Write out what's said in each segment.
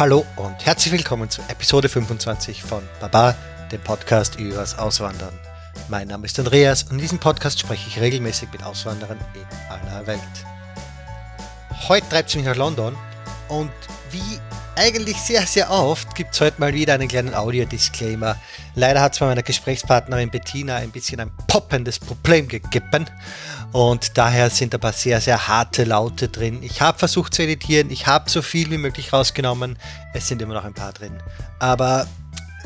Hallo und herzlich willkommen zu Episode 25 von Baba, dem Podcast übers Auswandern. Mein Name ist Andreas und in diesem Podcast spreche ich regelmäßig mit Auswanderern in aller Welt. Heute treibt es mich nach London und wie eigentlich sehr, sehr oft gibt es heute mal wieder einen kleinen Audio-Disclaimer. Leider hat es bei meiner Gesprächspartnerin Bettina ein bisschen ein poppendes Problem gegeben und daher sind ein paar sehr, sehr harte Laute drin. Ich habe versucht zu editieren, ich habe so viel wie möglich rausgenommen. Es sind immer noch ein paar drin. Aber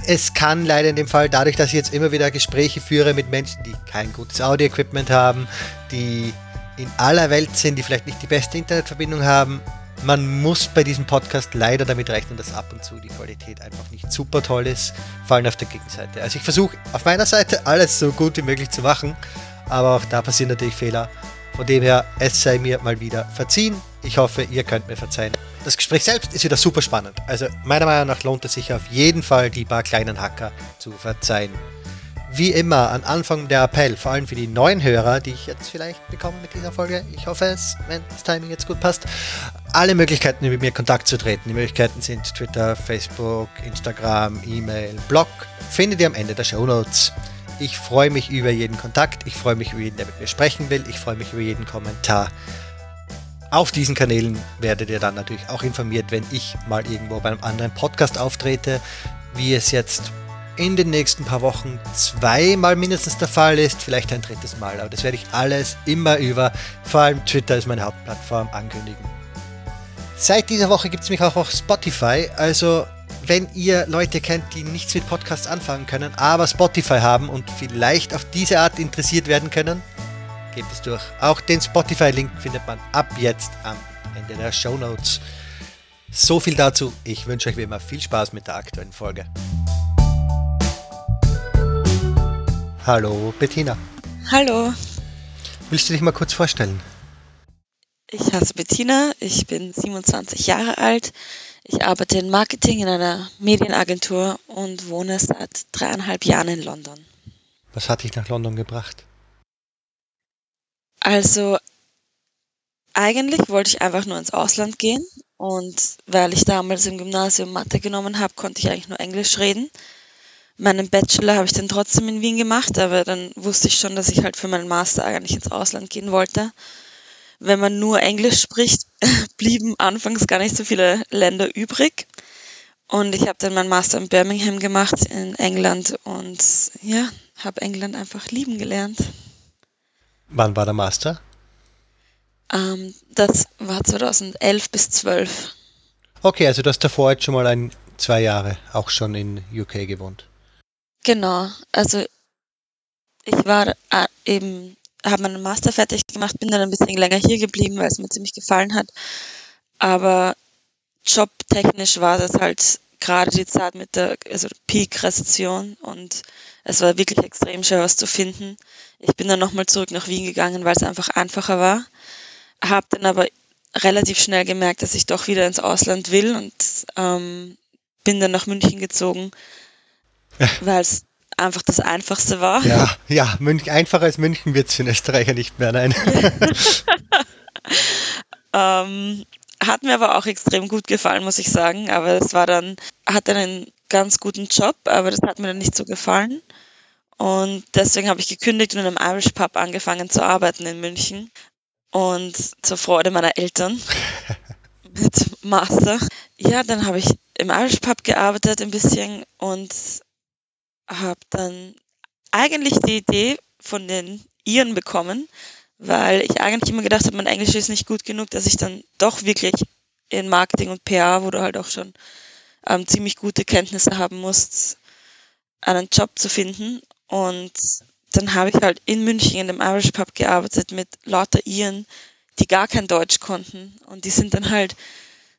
es kann leider in dem Fall, dadurch, dass ich jetzt immer wieder Gespräche führe mit Menschen, die kein gutes Audio-Equipment haben, die in aller Welt sind, die vielleicht nicht die beste Internetverbindung haben, man muss bei diesem Podcast leider damit rechnen, dass ab und zu die Qualität einfach nicht super toll ist, vor allem auf der Gegenseite. Also ich versuche auf meiner Seite alles so gut wie möglich zu machen, aber auch da passieren natürlich Fehler. Von dem her, es sei mir mal wieder verziehen. Ich hoffe, ihr könnt mir verzeihen. Das Gespräch selbst ist wieder super spannend. Also meiner Meinung nach lohnt es sich auf jeden Fall, die paar kleinen Hacker zu verzeihen. Wie immer, an Anfang der Appell, vor allem für die neuen Hörer, die ich jetzt vielleicht bekomme mit dieser Folge. Ich hoffe es, wenn das Timing jetzt gut passt. Alle Möglichkeiten, mit mir Kontakt zu treten. Die Möglichkeiten sind Twitter, Facebook, Instagram, E-Mail, Blog. Findet ihr am Ende der Show Notes. Ich freue mich über jeden Kontakt, ich freue mich über jeden, der mit mir sprechen will, ich freue mich über jeden Kommentar. Auf diesen Kanälen werdet ihr dann natürlich auch informiert, wenn ich mal irgendwo bei einem anderen Podcast auftrete, wie es jetzt in den nächsten paar Wochen zweimal mindestens der Fall ist, vielleicht ein drittes Mal. Aber das werde ich alles immer über, vor allem Twitter ist meine Hauptplattform, ankündigen. Seit dieser Woche gibt es mich auch auf Spotify, also wenn ihr Leute kennt, die nichts mit Podcasts anfangen können, aber Spotify haben und vielleicht auf diese Art interessiert werden können, gebt es durch. Auch den Spotify-Link findet man ab jetzt am Ende der Show Notes. So viel dazu. Ich wünsche euch wie immer viel Spaß mit der aktuellen Folge. Hallo Bettina. Hallo. Willst du dich mal kurz vorstellen? Ich heiße Bettina, ich bin 27 Jahre alt, ich arbeite in Marketing in einer Medienagentur und wohne seit dreieinhalb Jahren in London. Was hat dich nach London gebracht? Also eigentlich wollte ich einfach nur ins Ausland gehen und weil ich damals im Gymnasium Mathe genommen habe, konnte ich eigentlich nur Englisch reden. Meinen Bachelor habe ich dann trotzdem in Wien gemacht, aber dann wusste ich schon, dass ich halt für meinen Master eigentlich ins Ausland gehen wollte wenn man nur Englisch spricht, blieben anfangs gar nicht so viele Länder übrig. Und ich habe dann meinen Master in Birmingham gemacht in England und ja, habe England einfach lieben gelernt. Wann war der Master? Ähm, das war 2011 bis 12. Okay, also du hast davor jetzt schon mal ein, zwei Jahre auch schon in UK gewohnt. Genau, also ich war äh, eben habe meinen Master fertig gemacht, bin dann ein bisschen länger hier geblieben, weil es mir ziemlich gefallen hat. Aber jobtechnisch war das halt gerade die Zeit mit der also Peak-Rezession und es war wirklich extrem schwer, was zu finden. Ich bin dann nochmal zurück nach Wien gegangen, weil es einfach einfacher war. Habe dann aber relativ schnell gemerkt, dass ich doch wieder ins Ausland will und ähm, bin dann nach München gezogen, weil es einfach das Einfachste war. Ja, ja, München, einfacher als München wird es für einen Österreicher nicht mehr, nein. ähm, hat mir aber auch extrem gut gefallen, muss ich sagen. Aber es war dann, hatte einen ganz guten Job, aber das hat mir dann nicht so gefallen. Und deswegen habe ich gekündigt und in einem Irish Pub angefangen zu arbeiten in München. Und zur Freude meiner Eltern mit Master. Ja, dann habe ich im Irish Pub gearbeitet ein bisschen und habe dann eigentlich die Idee von den Iren bekommen, weil ich eigentlich immer gedacht habe, mein Englisch ist nicht gut genug, dass ich dann doch wirklich in Marketing und PR, wo du halt auch schon ähm, ziemlich gute Kenntnisse haben musst, einen Job zu finden. Und dann habe ich halt in München in dem Irish Pub gearbeitet mit lauter Iren, die gar kein Deutsch konnten. Und die sind dann halt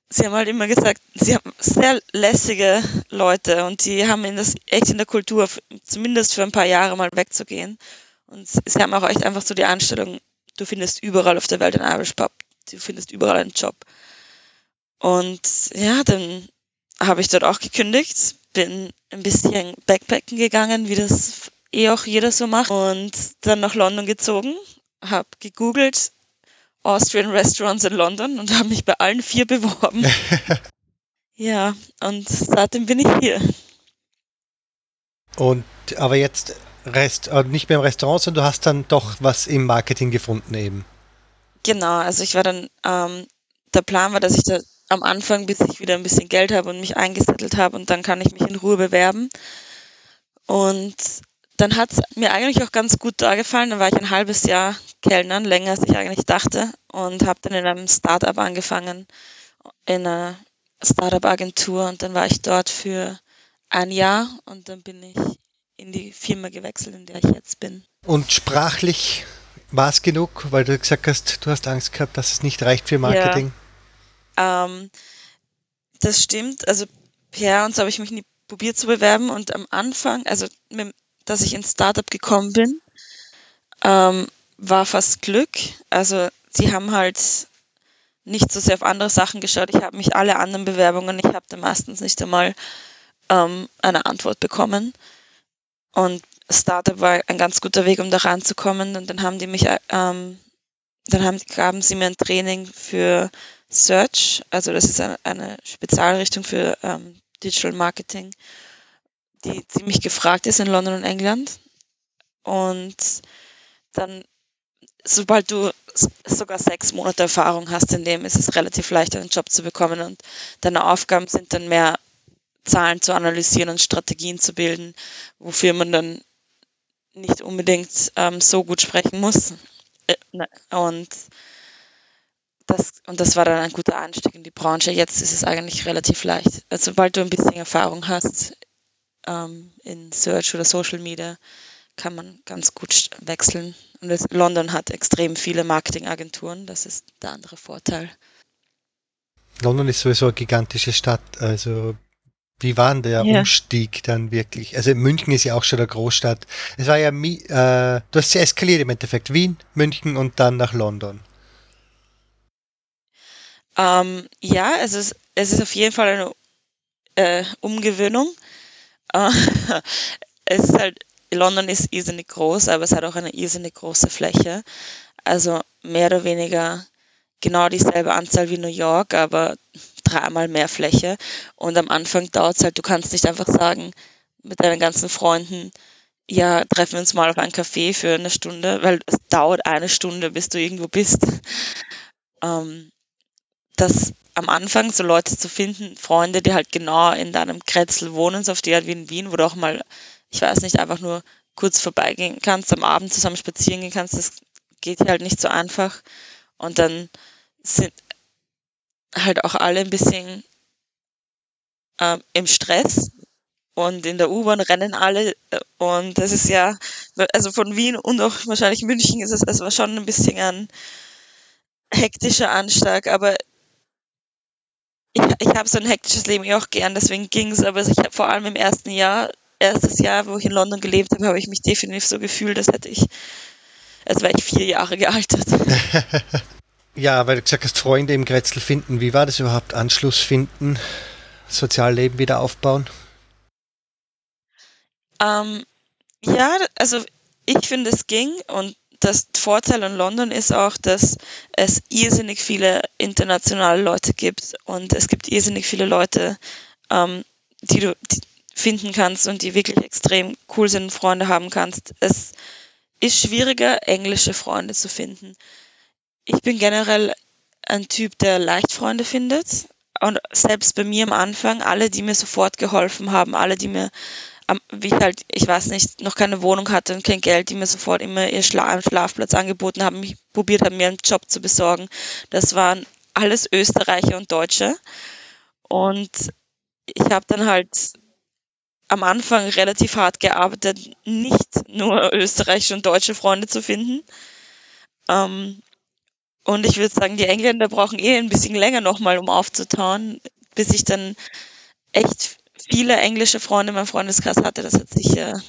sie haben halt immer gesagt, sie haben sehr lässige Leute und die haben in das echt in der Kultur, zumindest für ein paar Jahre mal wegzugehen. Und sie haben auch echt einfach so die Einstellung, du findest überall auf der Welt einen Irish Pub, du findest überall einen Job. Und ja, dann habe ich dort auch gekündigt, bin ein bisschen Backpacken gegangen, wie das eh auch jeder so macht, und dann nach London gezogen, habe gegoogelt, Austrian Restaurants in London und habe mich bei allen vier beworben. Ja, und seitdem bin ich hier. Und aber jetzt Rest, äh, nicht mehr im Restaurant, sondern du hast dann doch was im Marketing gefunden eben. Genau, also ich war dann, ähm, der Plan war, dass ich da am Anfang, bis ich wieder ein bisschen Geld habe und mich eingesettelt habe und dann kann ich mich in Ruhe bewerben. Und dann hat es mir eigentlich auch ganz gut da gefallen. Dann war ich ein halbes Jahr Kellnern, länger als ich eigentlich dachte und habe dann in einem Startup angefangen, in einer Startup-Agentur und dann war ich dort für ein Jahr und dann bin ich in die Firma gewechselt, in der ich jetzt bin. Und sprachlich war es genug, weil du gesagt hast, du hast Angst gehabt, dass es nicht reicht für Marketing? Ja, ähm, das stimmt. Also PR und so habe ich mich nie probiert zu bewerben und am Anfang, also mit, dass ich ins Startup gekommen bin, ähm, war fast Glück. Also sie haben halt nicht so sehr auf andere Sachen geschaut. Ich habe mich alle anderen Bewerbungen, ich habe da meistens nicht einmal ähm, eine Antwort bekommen. Und Startup war ein ganz guter Weg, um da ranzukommen. Und dann haben die mich, ähm, dann haben, gaben sie mir ein Training für Search, also das ist eine, eine Spezialrichtung für ähm, Digital Marketing, die ziemlich gefragt ist in London und England. Und dann, sobald du sogar sechs Monate Erfahrung hast in dem, ist es relativ leicht, einen Job zu bekommen. Und deine Aufgaben sind dann mehr Zahlen zu analysieren und Strategien zu bilden, wofür man dann nicht unbedingt ähm, so gut sprechen muss. Äh, ne, und das, und das war dann ein guter Einstieg in die Branche. Jetzt ist es eigentlich relativ leicht. Also, sobald du ein bisschen Erfahrung hast ähm, in Search oder Social Media, kann man ganz gut wechseln. Und das, London hat extrem viele Marketingagenturen. Das ist der andere Vorteil. London ist sowieso eine gigantische Stadt. Also wie war denn der ja. Umstieg dann wirklich? Also München ist ja auch schon eine Großstadt. Es war ja, äh, du hast ja eskaliert im Endeffekt. Wien, München und dann nach London. Ähm, ja, es ist, es ist auf jeden Fall eine äh, Umgewöhnung. Es ist halt, London ist irrsinnig groß, aber es hat auch eine irrsinnig große Fläche. Also mehr oder weniger genau dieselbe Anzahl wie New York, aber dreimal mehr Fläche. Und am Anfang dauert es halt, du kannst nicht einfach sagen mit deinen ganzen Freunden, ja, treffen wir uns mal auf einen Café für eine Stunde, weil es dauert eine Stunde, bis du irgendwo bist. Ähm, dass am Anfang so Leute zu finden, Freunde, die halt genau in deinem Kretzel wohnen, so auf die Art wie in Wien, wo du auch mal, ich weiß nicht, einfach nur kurz vorbeigehen kannst, am Abend zusammen spazieren gehen kannst, das geht halt nicht so einfach. Und dann sind halt auch alle ein bisschen äh, im Stress und in der U-Bahn rennen alle äh, und das ist ja, also von Wien und auch wahrscheinlich München ist es, es war schon ein bisschen ein hektischer Anschlag, aber ich, ich habe so ein hektisches Leben auch gern, deswegen ging es, aber ich habe vor allem im ersten Jahr, erstes Jahr, wo ich in London gelebt habe, habe ich mich definitiv so gefühlt, als hätte ich, als wäre ich vier Jahre gealtert. ja, weil du gesagt hast, Freunde im Grätzl finden. Wie war das überhaupt? Anschluss finden, Sozialleben wieder aufbauen? Ähm, ja, also ich finde, es ging und das Vorteil in London ist auch, dass es irrsinnig viele internationale Leute gibt und es gibt irrsinnig viele Leute, ähm, die du finden kannst und die wirklich extrem cool sind und Freunde haben kannst. Es ist schwieriger, englische Freunde zu finden. Ich bin generell ein Typ, der leicht Freunde findet. Und selbst bei mir am Anfang, alle, die mir sofort geholfen haben, alle, die mir wie ich halt, ich weiß nicht, noch keine Wohnung hatte und kein Geld, die mir sofort immer ihr Schla Schlafplatz angeboten haben, mich probiert haben, mir einen Job zu besorgen. Das waren alles Österreicher und Deutsche. Und ich habe dann halt am Anfang relativ hart gearbeitet, nicht nur österreichische und deutsche Freunde zu finden. Ähm, und ich würde sagen, die Engländer brauchen eh ein bisschen länger nochmal, um aufzutauen, bis ich dann echt viele englische Freunde in meinem Freundeskreis hatte. Das hat sicher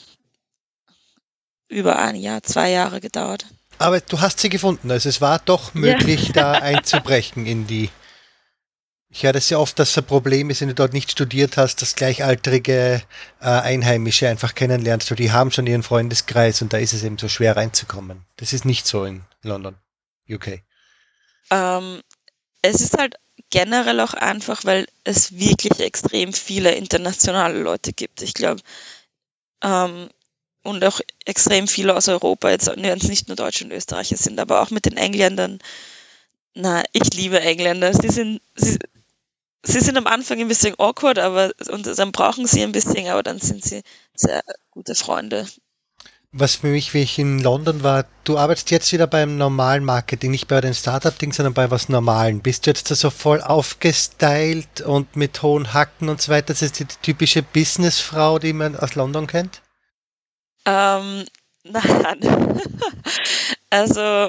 über ein Jahr, zwei Jahre gedauert. Aber du hast sie gefunden. Also es war doch möglich, ja. da einzubrechen in die. Ich höre das ja oft, dass ein Problem ist, wenn du dort nicht studiert hast, dass gleichaltrige äh, Einheimische einfach kennenlernst. Die haben schon ihren Freundeskreis und da ist es eben so schwer reinzukommen. Das ist nicht so in London, UK. Ähm, es ist halt generell auch einfach, weil es wirklich extrem viele internationale Leute gibt. Ich glaube, ähm, und auch extrem viele aus Europa, jetzt nicht nur Deutsche und Österreicher sind, aber auch mit den Engländern. Na, ich liebe Engländer. Sie sind, sie, sie sind am Anfang ein bisschen awkward, aber und dann brauchen sie ein bisschen, aber dann sind sie sehr gute Freunde. Was für mich, wie ich in London war, du arbeitest jetzt wieder beim normalen Marketing, nicht bei den Startup-Ding, sondern bei was Normalen. Bist du jetzt da so voll aufgestylt und mit hohen Hacken und so weiter? Das ist die typische Businessfrau, die man aus London kennt? Ähm, nein. also,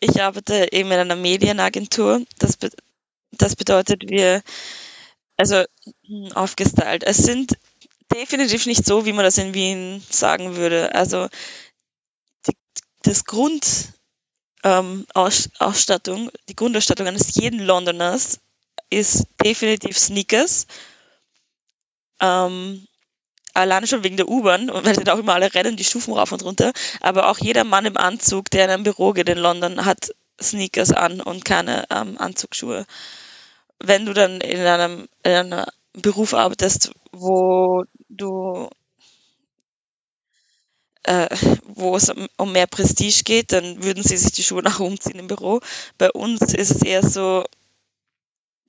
ich arbeite eben in einer Medienagentur. Das, be das bedeutet, wir, also hm, aufgestylt. Es sind definitiv nicht so, wie man das in Wien sagen würde. Also die, das Grund ähm, Aus, Ausstattung, die Grundausstattung eines jeden Londoners ist definitiv Sneakers. Ähm, alleine schon wegen der U-Bahn, weil sie da auch immer alle rennen, die Stufen rauf und runter. Aber auch jeder Mann im Anzug, der in einem Büro geht in London, hat Sneakers an und keine ähm, Anzugsschuhe. Wenn du dann in einem, in einem Beruf arbeitest, wo du äh, wo es um mehr Prestige geht, dann würden sie sich die Schuhe nach umziehen im Büro. Bei uns ist es eher so,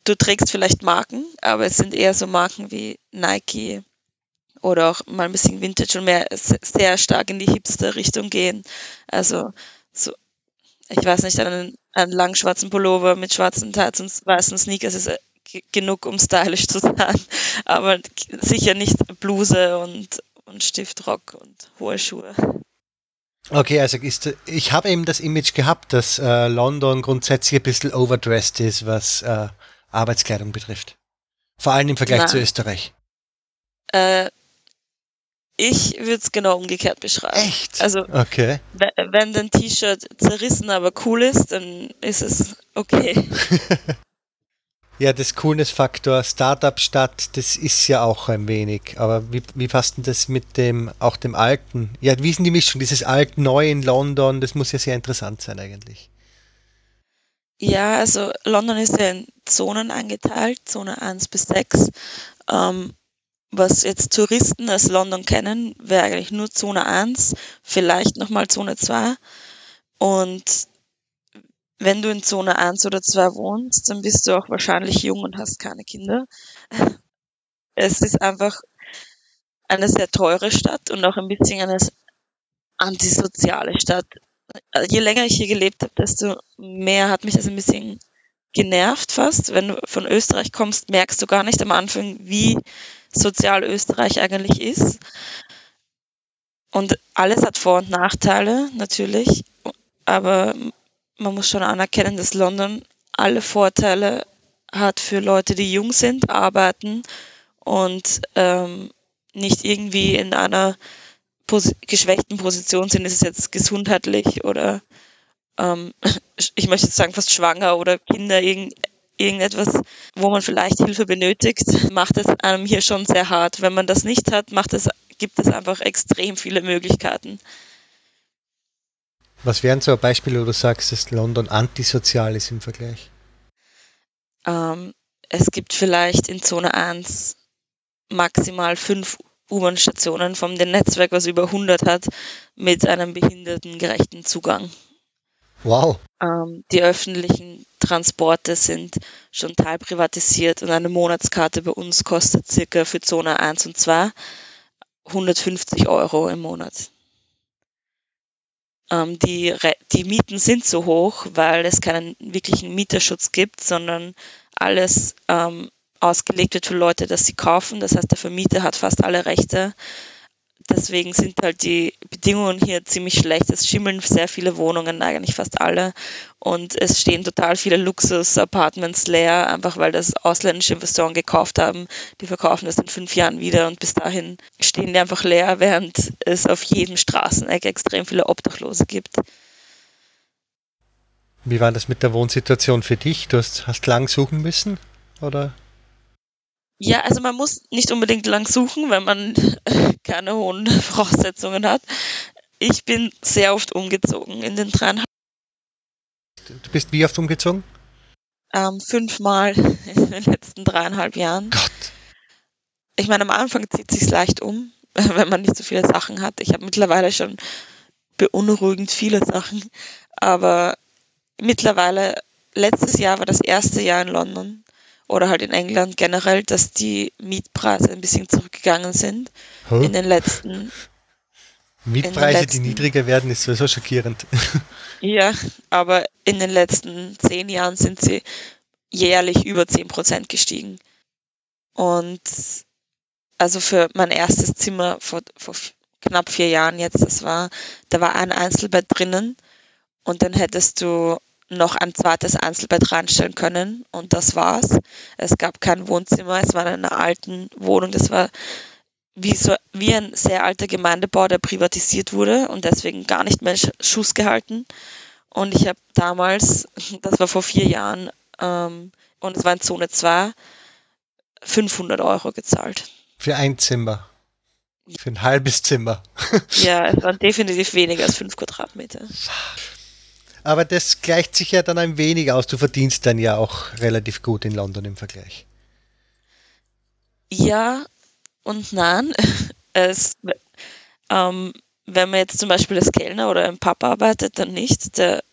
du trägst vielleicht Marken, aber es sind eher so Marken wie Nike oder auch mal ein bisschen Vintage und mehr sehr stark in die Hipster-Richtung gehen. Also so, ich weiß nicht, einen, einen langen schwarzen Pullover mit schwarzen Tights und weißen Sneakers ist genug, um stylisch zu sein, aber sicher nicht Bluse und, und Stiftrock und hohe Schuhe. Okay, also ist, ich habe eben das Image gehabt, dass äh, London grundsätzlich ein bisschen overdressed ist, was äh, Arbeitskleidung betrifft. Vor allem im Vergleich Nein. zu Österreich. Äh, ich würde es genau umgekehrt beschreiben. Echt? Also, okay. wenn dein T-Shirt zerrissen, aber cool ist, dann ist es okay. Ja, das Coolness-Faktor Startup-Stadt, das ist ja auch ein wenig. Aber wie, wie passt denn das mit dem, auch dem Alten? Ja, wie ist denn die Mischung? Dieses Alt-Neu in London, das muss ja sehr interessant sein eigentlich. Ja, also London ist ja in Zonen eingeteilt, Zone 1 bis 6. Ähm, was jetzt Touristen aus London kennen, wäre eigentlich nur Zone 1, vielleicht nochmal Zone 2. Und wenn du in Zone 1 oder 2 wohnst, dann bist du auch wahrscheinlich jung und hast keine Kinder. Es ist einfach eine sehr teure Stadt und auch ein bisschen eine antisoziale Stadt. Je länger ich hier gelebt habe, desto mehr hat mich das ein bisschen genervt fast. Wenn du von Österreich kommst, merkst du gar nicht am Anfang, wie sozial Österreich eigentlich ist. Und alles hat Vor- und Nachteile, natürlich. Aber man muss schon anerkennen, dass London alle Vorteile hat für Leute, die jung sind, arbeiten und ähm, nicht irgendwie in einer pos geschwächten Position sind, ist es jetzt gesundheitlich oder ähm, ich möchte jetzt sagen fast schwanger oder Kinder irgend, irgendetwas, wo man vielleicht Hilfe benötigt, macht es einem hier schon sehr hart. Wenn man das nicht hat, macht es, gibt es einfach extrem viele Möglichkeiten. Was wären so Beispiele, wo du sagst, dass London antisozial ist im Vergleich? Ähm, es gibt vielleicht in Zone 1 maximal fünf U-Bahn-Stationen vom dem Netzwerk, was über 100 hat, mit einem behindertengerechten Zugang. Wow. Ähm, die öffentlichen Transporte sind schon teilprivatisiert und eine Monatskarte bei uns kostet circa für Zone 1 und 2 150 Euro im Monat. Ähm, die, die Mieten sind so hoch, weil es keinen wirklichen Mieterschutz gibt, sondern alles ähm, ausgelegt wird für Leute, dass sie kaufen. Das heißt, der Vermieter hat fast alle Rechte deswegen sind halt die Bedingungen hier ziemlich schlecht. Es schimmeln sehr viele Wohnungen, eigentlich fast alle. Und es stehen total viele Luxus-Apartments leer, einfach weil das ausländische Investoren gekauft haben. Die verkaufen das in fünf Jahren wieder und bis dahin stehen die einfach leer, während es auf jedem Straßeneck extrem viele Obdachlose gibt. Wie war das mit der Wohnsituation für dich? Du hast, hast lang suchen müssen, oder? Ja, also man muss nicht unbedingt lang suchen, wenn man keine hohen Voraussetzungen hat. Ich bin sehr oft umgezogen in den dreieinhalb. Du bist wie oft umgezogen? ähm, fünfmal in den letzten dreieinhalb Jahren. Gott. Ich meine, am Anfang zieht sich's leicht um, wenn man nicht so viele Sachen hat. Ich habe mittlerweile schon beunruhigend viele Sachen, aber mittlerweile, letztes Jahr war das erste Jahr in London oder halt in England generell, dass die Mietpreise ein bisschen zurückgegangen sind Huh? in den letzten Mietpreise, die letzten- niedriger werden, ist sowieso schockierend. Ja, aber in den letzten zehn Jahren sind sie jährlich über 10 Prozent gestiegen. Und also für mein erstes Zimmer vor, vor knapp vier Jahren jetzt, das war, da war ein Einzelbett drinnen und dann hättest du noch ein zweites Einzelbett reinstellen können und das war's. Es gab kein Wohnzimmer, es war in einer alten Wohnung, das war wie, so, wie ein sehr alter Gemeindebau, der privatisiert wurde und deswegen gar nicht mehr Sch- Schuss gehalten. Und ich habe damals, das war vor vier Jahren, ähm, und es war in Zone 2, 500 Euro gezahlt. Für ein Zimmer. Für ein halbes Zimmer. Ja, es waren definitiv weniger als 5 Quadratmeter. Aber das gleicht sich ja dann ein wenig aus. Du verdienst dann ja auch relativ gut in London im Vergleich. Ja und nein. Es, ähm, wenn man jetzt zum Beispiel als Kellner oder im Pub arbeitet, dann nicht. Der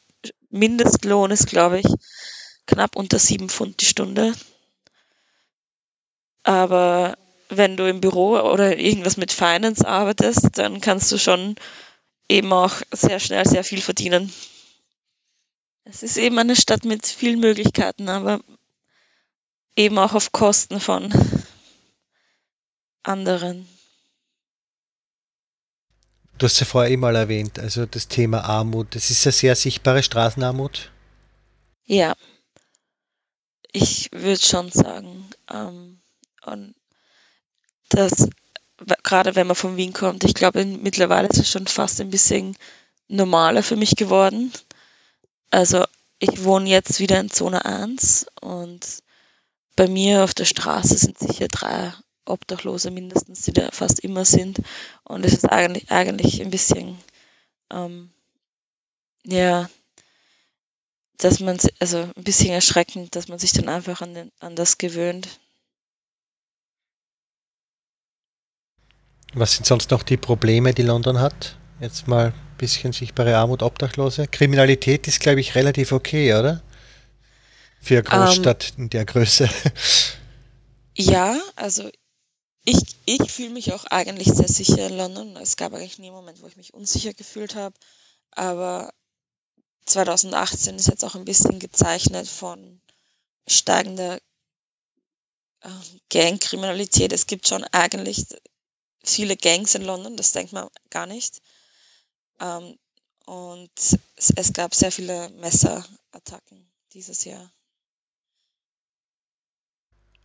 Mindestlohn ist, glaube ich, knapp unter 7 Pfund die Stunde. Aber wenn du im Büro oder irgendwas mit Finance arbeitest, dann kannst du schon eben auch sehr schnell sehr viel verdienen. Es ist eben eine Stadt mit vielen Möglichkeiten, aber eben auch auf Kosten von anderen. Du hast ja vorher eh mal erwähnt, also das Thema Armut. Das ist ja sehr sichtbare Straßenarmut. Ja, ich würde schon sagen. Ähm, und das, w- gerade wenn man von Wien kommt, ich glaube, mittlerweile ist es schon fast ein bisschen normaler für mich geworden. Also ich wohne jetzt wieder in Zone 1 und bei mir auf der Straße sind sicher drei Obdachlose mindestens, die da fast immer sind. Und es ist eigentlich, eigentlich ein bisschen, ähm, ja, dass man, also ein bisschen erschreckend, dass man sich dann einfach an, den, an das gewöhnt. Was sind sonst noch die Probleme, die London hat? Jetzt mal ein bisschen sichtbare Armut, Obdachlose. Kriminalität ist, glaube ich, relativ okay, oder? Für eine Großstadt in der Größe. Ja, also ich, ich fühle mich auch eigentlich sehr sicher in London. Es gab eigentlich nie einen Moment, wo ich mich unsicher gefühlt habe. Aber 2018 ist jetzt auch ein bisschen gezeichnet von steigender ähm, Gangkriminalität. Es gibt schon eigentlich viele Gangs in London, das denkt man gar nicht. Ähm, und es, es gab sehr viele Messerattacken dieses Jahr.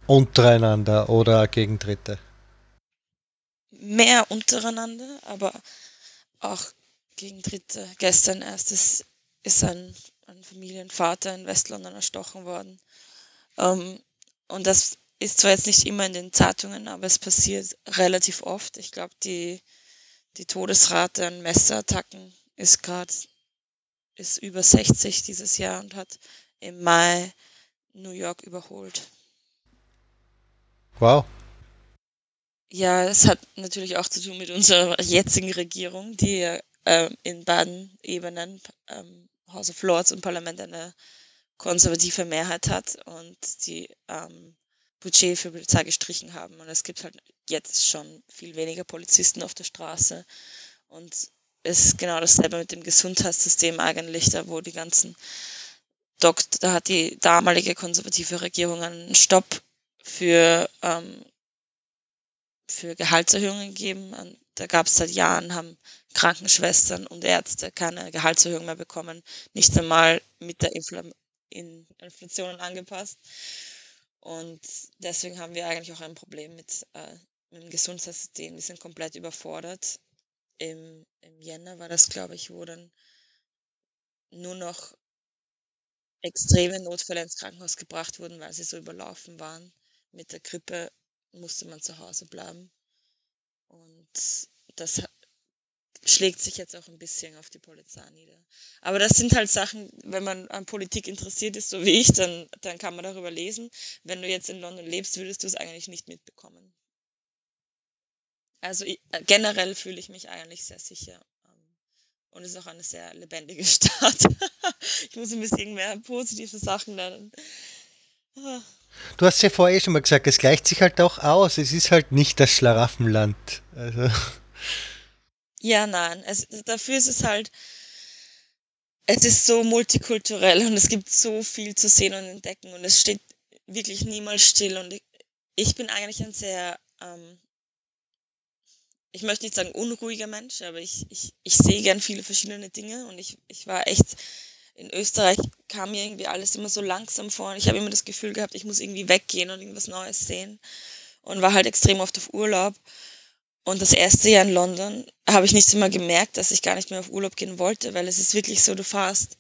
Untereinander oder gegen Dritte. mehr untereinander, aber auch gegen Dritte. Gestern erst ist, ist ein, ein Familienvater in Westlondon erstochen worden. Ähm, und das ist zwar jetzt nicht immer in den Zeitungen, aber es passiert relativ oft. Ich glaube, die, die Todesrate an Messerattacken ist gerade ist über 60 dieses Jahr und hat im Mai New York überholt. Wow. Ja, es hat natürlich auch zu tun mit unserer jetzigen Regierung, die ähm, in beiden Ebenen, ähm, House of Lords und Parlament, eine konservative Mehrheit hat und die ähm, Budget für Polizei gestrichen haben. Und es gibt halt jetzt schon viel weniger Polizisten auf der Straße. Und es ist genau dasselbe mit dem Gesundheitssystem eigentlich, da wo die ganzen Dokt da hat die damalige konservative Regierung einen Stopp für ähm, für Gehaltserhöhungen gegeben. Und Da gab es seit Jahren, haben Krankenschwestern und Ärzte keine Gehaltserhöhung mehr bekommen, nicht einmal mit der Infl in Inflation angepasst. Und deswegen haben wir eigentlich auch ein Problem mit, äh, mit dem Gesundheitssystem. Die sind komplett überfordert. Im, Im Jänner war das, glaube ich, wo dann nur noch extreme Notfälle ins Krankenhaus gebracht wurden, weil sie so überlaufen waren. Mit der Grippe musste man zu Hause bleiben. Und das ha- schlägt sich jetzt auch ein bisschen auf die Polizei nieder. Aber das sind halt Sachen, wenn man an Politik interessiert ist, so wie ich, dann, dann kann man darüber lesen. Wenn du jetzt in London lebst, würdest du es eigentlich nicht mitbekommen. Also ich, äh, generell fühle ich mich eigentlich sehr sicher. Ähm, und es ist auch eine sehr lebendige Stadt. ich muss ein bisschen mehr positive Sachen nennen. Du hast ja vorher schon mal gesagt, es gleicht sich halt auch aus. Es ist halt nicht das Schlaraffenland. Also. Ja, nein. Es, dafür ist es halt, es ist so multikulturell und es gibt so viel zu sehen und entdecken und es steht wirklich niemals still. Und ich, ich bin eigentlich ein sehr, ähm, ich möchte nicht sagen unruhiger Mensch, aber ich, ich, ich sehe gern viele verschiedene Dinge und ich, ich war echt in Österreich kam mir irgendwie alles immer so langsam vor und ich habe immer das Gefühl gehabt, ich muss irgendwie weggehen und irgendwas Neues sehen und war halt extrem oft auf Urlaub. Und das erste Jahr in London habe ich nicht immer gemerkt, dass ich gar nicht mehr auf Urlaub gehen wollte, weil es ist wirklich so, du fährst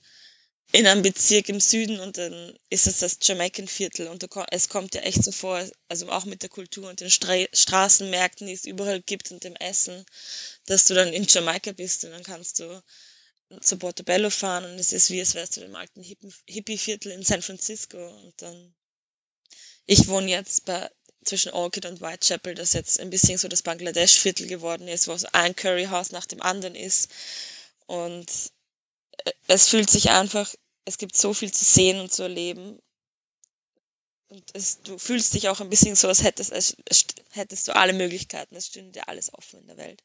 in einem Bezirk im Süden und dann ist es das Jamaican Viertel und es kommt dir echt so vor, also auch mit der Kultur und den Stra Straßenmärkten, die es überall gibt und dem Essen, dass du dann in Jamaika bist und dann kannst du zu Portobello fahren und es ist wie, als wärst du im alten Hippie-Viertel in San Francisco und dann, ich wohne jetzt bei, zwischen Orchid und Whitechapel, das jetzt ein bisschen so das Bangladesch-Viertel geworden ist, wo so ein Curryhaus nach dem anderen ist und äh, es fühlt sich einfach, es gibt so viel zu sehen und zu erleben und es, du fühlst dich auch ein bisschen so, als hättest, als hättest du alle Möglichkeiten, es stünde dir alles offen in der Welt.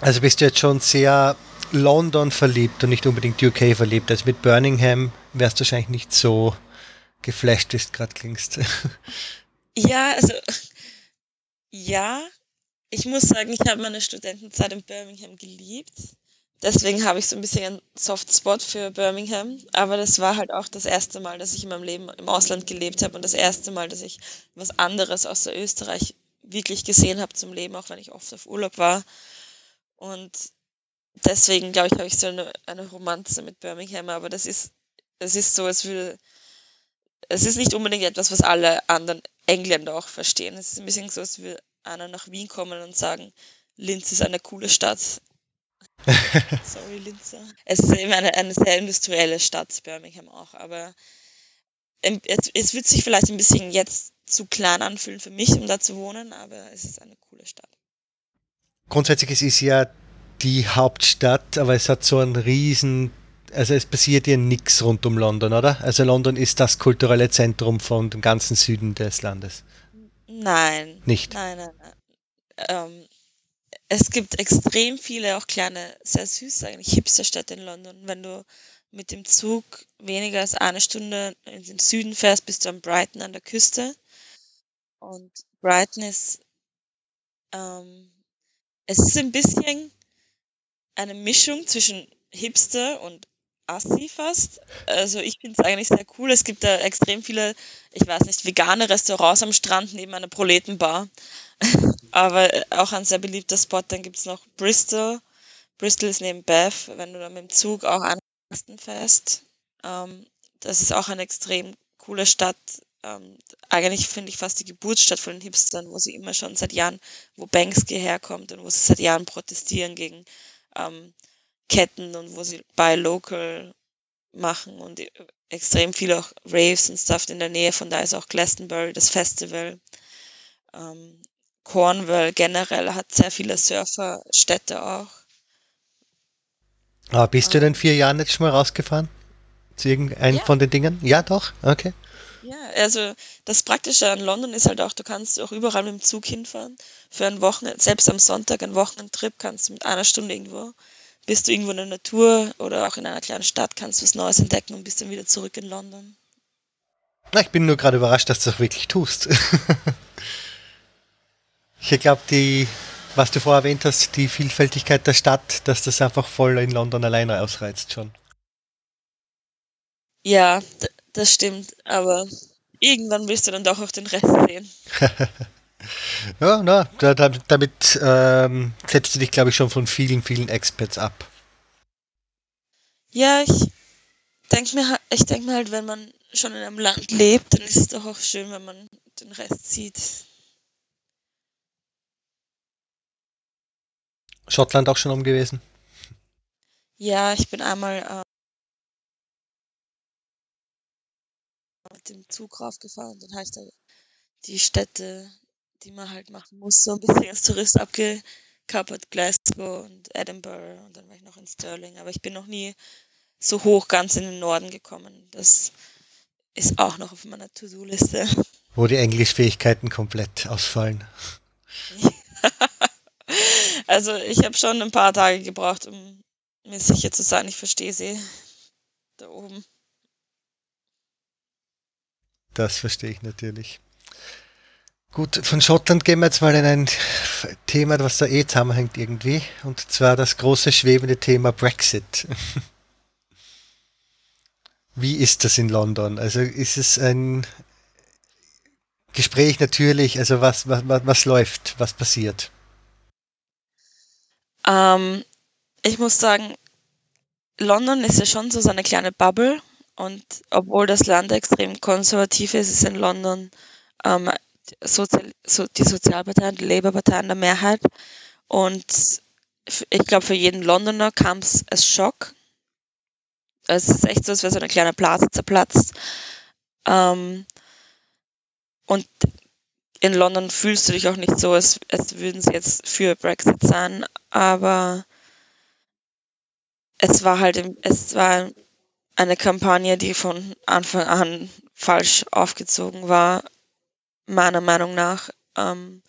Also bist du jetzt schon sehr London verliebt und nicht unbedingt UK verliebt. Also mit Birmingham wärst du wahrscheinlich nicht so geflasht, es gerade klingst. Ja, also ja, ich muss sagen, ich habe meine Studentenzeit in Birmingham geliebt. Deswegen habe ich so ein bisschen einen Softspot für Birmingham. Aber das war halt auch das erste Mal, dass ich in meinem Leben im Ausland gelebt habe und das erste Mal, dass ich was anderes außer Österreich wirklich gesehen habe zum Leben, auch wenn ich oft auf Urlaub war. Und deswegen, glaube ich, habe ich so eine, eine Romanze mit Birmingham, aber das ist, es ist so, als würde, es ist nicht unbedingt etwas, was alle anderen Engländer auch verstehen. Es ist ein bisschen so, als würde einer nach Wien kommen und sagen, Linz ist eine coole Stadt. Sorry, Linzer. Es ist eben eine, eine sehr industrielle Stadt, Birmingham auch, aber es, es wird sich vielleicht ein bisschen jetzt zu klein anfühlen für mich, um da zu wohnen, aber es ist eine coole Stadt grundsätzlich es ist ja die Hauptstadt, aber es hat so einen riesen, also es passiert ja nichts rund um London, oder? Also London ist das kulturelle Zentrum von dem ganzen Süden des Landes. Nein. Nicht? Nein, nein, nein. Ähm, es gibt extrem viele auch kleine, sehr süße eigentlich Hipsterstädte in London. Wenn du mit dem Zug weniger als eine Stunde in den Süden fährst, bist du am Brighton an der Küste. Und Brighton ist ähm, es ist ein bisschen eine Mischung zwischen Hipster und Assi fast. Also ich finde es eigentlich sehr cool. Es gibt da extrem viele, ich weiß nicht, vegane Restaurants am Strand neben einer Proletenbar. Aber auch ein sehr beliebter Spot. Dann gibt es noch Bristol. Bristol ist neben Bath, wenn du da mit dem Zug auch an fährst. Ähm, das ist auch eine extrem coole Stadt ähm, eigentlich finde ich fast die Geburtsstadt von den Hipstern, wo sie immer schon seit Jahren, wo Banksy herkommt und wo sie seit Jahren protestieren gegen ähm, Ketten und wo sie Buy Local machen und extrem viele auch Raves und Stuff in der Nähe. Von da ist auch Glastonbury, das Festival. Ähm, Cornwall generell hat sehr viele Surferstädte auch. Aber bist du denn vier Jahren jetzt schon mal rausgefahren? Zu irgendeinem ja. von den Dingen? Ja, doch? Okay. Ja, also das Praktische an London ist halt auch, du kannst auch überall mit dem Zug hinfahren. Für ein Wochenende, selbst am Sonntag, ein Wochenendtrip kannst du mit einer Stunde irgendwo, bist du irgendwo in der Natur oder auch in einer kleinen Stadt, kannst du was Neues entdecken und bist dann wieder zurück in London. Na, ich bin nur gerade überrascht, dass du das wirklich tust. ich glaube, die, was du vorher erwähnt hast, die Vielfältigkeit der Stadt, dass das einfach voll in London alleine ausreizt schon. Ja, das stimmt, aber irgendwann willst du dann doch auch den Rest sehen. ja, na, da, da, damit ähm, setzt du dich, glaube ich, schon von vielen, vielen Experts ab. Ja, ich denke mir, ich denk mir halt, wenn man schon in einem Land lebt, dann ist es doch auch schön, wenn man den Rest sieht. Schottland auch schon um gewesen? Ja, ich bin einmal äh, mit dem Zug raufgefahren dann habe ich da die Städte, die man halt machen muss, so ein bisschen als Tourist abgekappert. Glasgow und Edinburgh und dann war ich noch in Stirling. Aber ich bin noch nie so hoch ganz in den Norden gekommen. Das ist auch noch auf meiner To-Do-Liste. Wo die Englischfähigkeiten komplett ausfallen. also ich habe schon ein paar Tage gebraucht, um mir sicher zu sein, ich verstehe sie da oben. Das verstehe ich natürlich. Gut, von Schottland gehen wir jetzt mal in ein Thema, was da eh zusammenhängt irgendwie, und zwar das große schwebende Thema Brexit. Wie ist das in London? Also ist es ein Gespräch natürlich, also was, was, was läuft, was passiert? Ähm, ich muss sagen, London ist ja schon so seine kleine Bubble und obwohl das Land extrem konservativ ist, ist in London ähm, Sozial so die Sozialpartei und die Labour-Partei in der Mehrheit. Und ich glaube, für jeden Londoner kam es als Schock. Es ist echt so, als wäre so eine kleine Blase zerplatzt. Ähm, und in London fühlst du dich auch nicht so, als, als würden sie jetzt für Brexit sein, aber es war halt, es war eine Kampagne, die von Anfang an falsch aufgezogen war, meiner Meinung nach, ähm,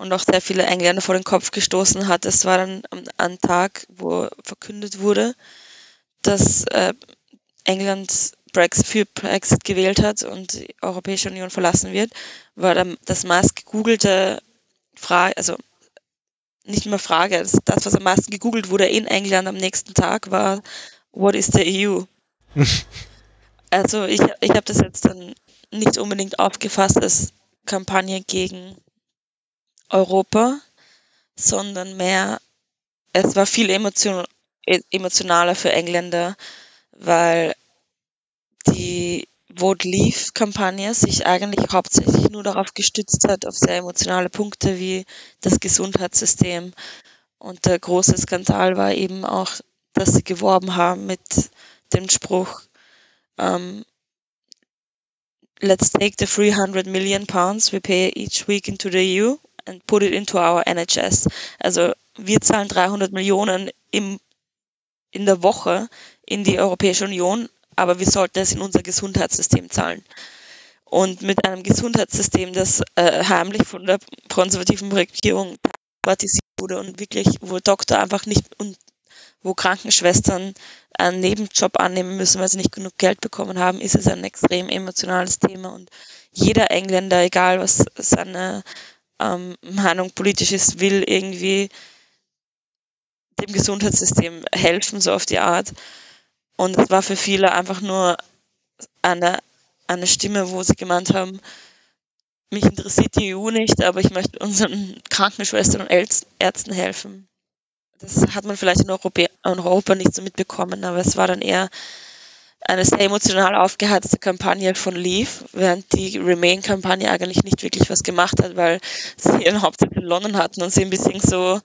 und auch sehr viele Engländer vor den Kopf gestoßen hat. Es war dann ein Tag, wo verkündet wurde, dass äh, England Brexit für Brexit gewählt hat und die Europäische Union verlassen wird, war dann das meist gegoogelte Frage, also nicht mehr Frage, das, das, was am meisten gegoogelt wurde in England am nächsten Tag, war What is the EU? also ich, ich habe das jetzt dann nicht unbedingt aufgefasst als Kampagne gegen Europa, sondern mehr, es war viel emotion, emotionaler für Engländer, weil die Vote Leave-Kampagne sich eigentlich hauptsächlich nur darauf gestützt hat, auf sehr emotionale Punkte wie das Gesundheitssystem. Und der große Skandal war eben auch, dass sie geworben haben mit dem Spruch, ähm, let's take the 300 million pounds we pay each week into the EU and put it into our NHS. Also wir zahlen 300 Millionen im, in der Woche in die Europäische Union, aber wir sollten es in unser Gesundheitssystem zahlen. Und mit einem Gesundheitssystem, das äh, heimlich von der konservativen Regierung privatisiert wurde und wirklich, wo Doktor einfach nicht und wo Krankenschwestern einen Nebenjob annehmen müssen, weil sie nicht genug Geld bekommen haben, ist es ein extrem emotionales Thema. Und jeder Engländer, egal was seine ähm, Meinung politisch ist, will irgendwie dem Gesundheitssystem helfen, so auf die Art. Und es war für viele einfach nur eine, eine Stimme, wo sie gemeint haben, mich interessiert die EU nicht, aber ich möchte unseren Krankenschwestern und Ärzten helfen. Das hat man vielleicht in Europa, in Europa nicht so mitbekommen, aber es war dann eher eine sehr emotional aufgeheizte Kampagne von Leave, während die Remain-Kampagne eigentlich nicht wirklich was gemacht hat, weil sie ihren Hauptsitz in London hatten und sie ein bisschen so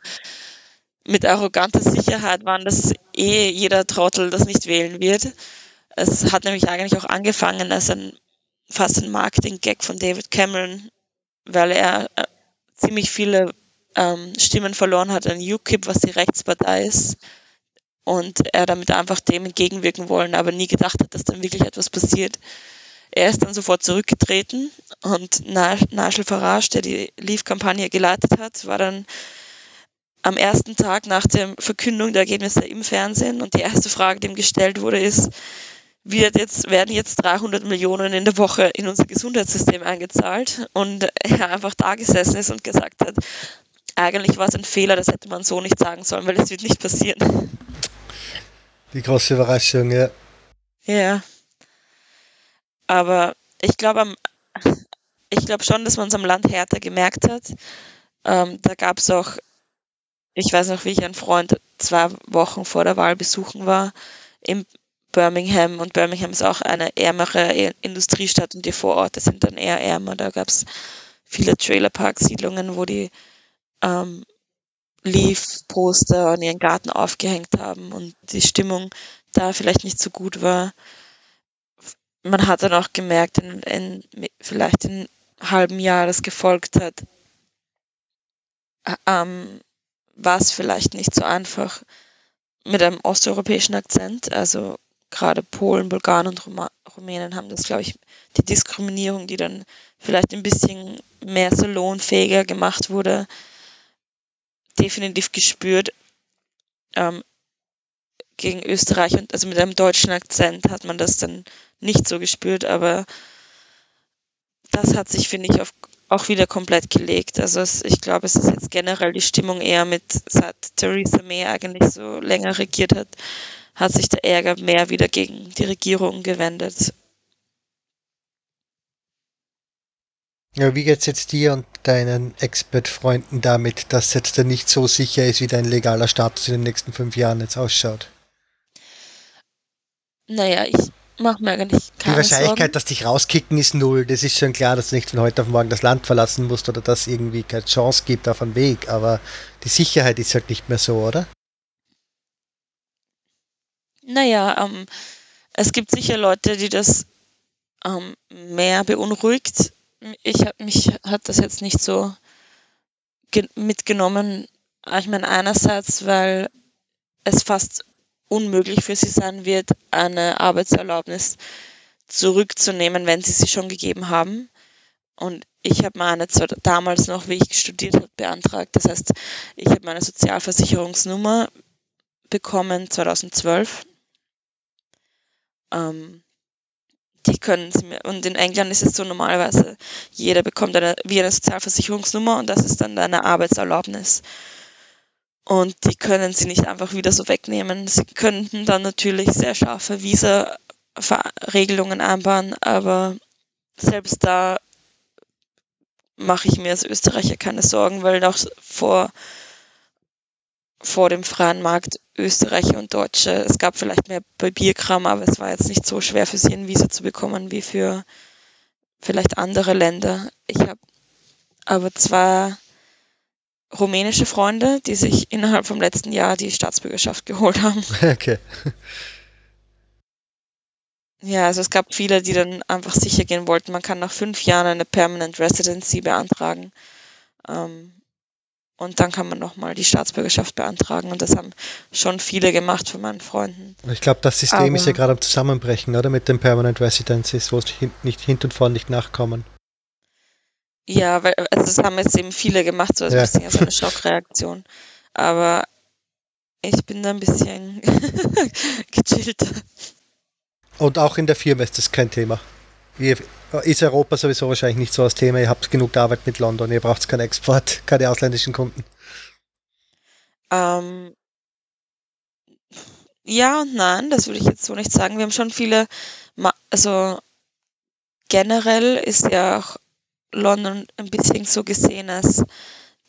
mit arroganter Sicherheit waren, dass eh jeder Trottel das nicht wählen wird. Es hat nämlich eigentlich auch angefangen als ein fast ein Marketing-Gag von David Cameron, weil er äh, ziemlich viele ähm, Stimmen verloren hat an UKIP, was die Rechtspartei ist. Und er damit einfach dem entgegenwirken wollen, aber nie gedacht hat, dass dann wirklich etwas passiert. Er ist dann sofort zurückgetreten und Nigel Farage, der die Leave-Kampagne geleitet hat, war dann am ersten Tag nach der Verkündung der Ergebnisse im Fernsehen und die erste Frage, die ihm gestellt wurde, ist, wird jetzt, werden jetzt 300 Millionen in der Woche in unser Gesundheitssystem eingezahlt und er einfach da gesessen ist und gesagt hat, eigentlich war es ein Fehler, das hätte man so nicht sagen sollen, weil es wird nicht passieren. Die große Überraschung, ja. Ja. Aber ich glaube ich glaube schon, dass man es am Land härter gemerkt hat. Ähm, da gab es auch, ich weiß noch, wie ich einen Freund zwei Wochen vor der Wahl besuchen war in Birmingham und Birmingham ist auch eine ärmere Industriestadt und die Vororte sind dann eher ärmer. Da gab es viele Trailerpark-Siedlungen, wo die ähm, Leaf-Poster in ihren Garten aufgehängt haben und die Stimmung da vielleicht nicht so gut war. Man hat dann auch gemerkt, in, in vielleicht im halben Jahr, das gefolgt hat, ähm, war es vielleicht nicht so einfach mit einem osteuropäischen Akzent. Also gerade Polen, Bulgaren und Roma Rumänen haben das, glaube ich, die Diskriminierung, die dann vielleicht ein bisschen mehr salonfähiger gemacht wurde, definitiv gespürt. Ähm, gegen Österreich und also mit einem deutschen Akzent hat man das dann nicht so gespürt, aber das hat sich, finde ich, auf, auch wieder komplett gelegt. Also es, ich glaube, es ist jetzt generell die Stimmung eher mit, seit Theresa May eigentlich so länger regiert hat, hat sich der Ärger mehr wieder gegen die Regierung gewendet. Ja, wie geht's jetzt dir und deinen Expert-Freunden damit, dass jetzt da nicht so sicher ist, wie dein legaler Status in den nächsten fünf Jahren jetzt ausschaut? Naja, ich mache mir eigentlich keine Die Wahrscheinlichkeit, Sorgen. dass dich rauskicken, ist null. Das ist schon klar, dass du nicht von heute auf morgen das Land verlassen musst oder dass irgendwie keine Chance gibt auf einen Weg. Aber die Sicherheit ist halt nicht mehr so, oder? Naja, ähm, es gibt sicher Leute, die das ähm, mehr beunruhigt. Ich hab, mich hat das jetzt nicht so mitgenommen. Ich meine, einerseits, weil es fast unmöglich für sie sein wird, eine Arbeitserlaubnis zurückzunehmen, wenn sie sie schon gegeben haben. Und ich habe meine zwar damals noch, wie ich studiert habe, beantragt. Das heißt, ich habe meine Sozialversicherungsnummer bekommen 2012 ähm, die können sie mir, und in England ist es so normalerweise, jeder bekommt eine, wie eine Sozialversicherungsnummer und das ist dann eine Arbeitserlaubnis. Und die können sie nicht einfach wieder so wegnehmen. Sie könnten dann natürlich sehr scharfe Visa-Regelungen einbauen, aber selbst da mache ich mir als Österreicher keine Sorgen, weil noch vor vor dem freien Markt Österreicher und Deutsche. Es gab vielleicht mehr Bierkram, aber es war jetzt nicht so schwer für sie ein Visa zu bekommen wie für vielleicht andere Länder. Ich habe aber zwei rumänische Freunde, die sich innerhalb vom letzten Jahr die Staatsbürgerschaft geholt haben. Okay. Ja, also es gab viele, die dann einfach sicher gehen wollten. Man kann nach fünf Jahren eine Permanent Residency beantragen. Ähm, und dann kann man nochmal die Staatsbürgerschaft beantragen. Und das haben schon viele gemacht von meinen Freunden. Ich glaube, das System Aber ist ja gerade am Zusammenbrechen, oder? Mit den Permanent Residencies, wo es nicht hint und vorn nicht nachkommen. Ja, weil also das haben jetzt eben viele gemacht, so als ja. ein bisschen so eine Schockreaktion. Aber ich bin da ein bisschen gechillter. Und auch in der Firma ist das kein Thema. Ist Europa sowieso wahrscheinlich nicht so das Thema. Ihr habt genug Arbeit mit London, ihr braucht keinen Export, keine ausländischen Kunden. Ähm, ja und nein, das würde ich jetzt so nicht sagen. Wir haben schon viele, also generell ist ja auch London ein bisschen so gesehen als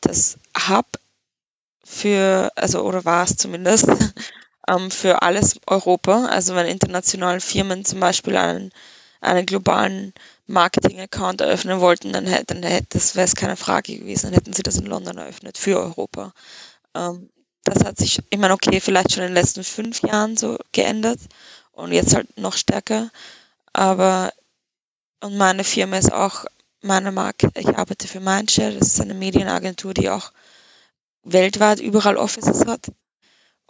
das Hub für, also oder war es zumindest, ähm, für alles Europa. Also wenn internationale Firmen zum Beispiel einen einen globalen Marketing-Account eröffnen wollten, dann, hätte, dann hätte, das wäre es keine Frage gewesen, dann hätten sie das in London eröffnet für Europa. Ähm, das hat sich, ich meine, okay, vielleicht schon in den letzten fünf Jahren so geändert und jetzt halt noch stärker. Aber, und meine Firma ist auch meine Marke, ich arbeite für Mindshare, das ist eine Medienagentur, die auch weltweit überall Offices hat.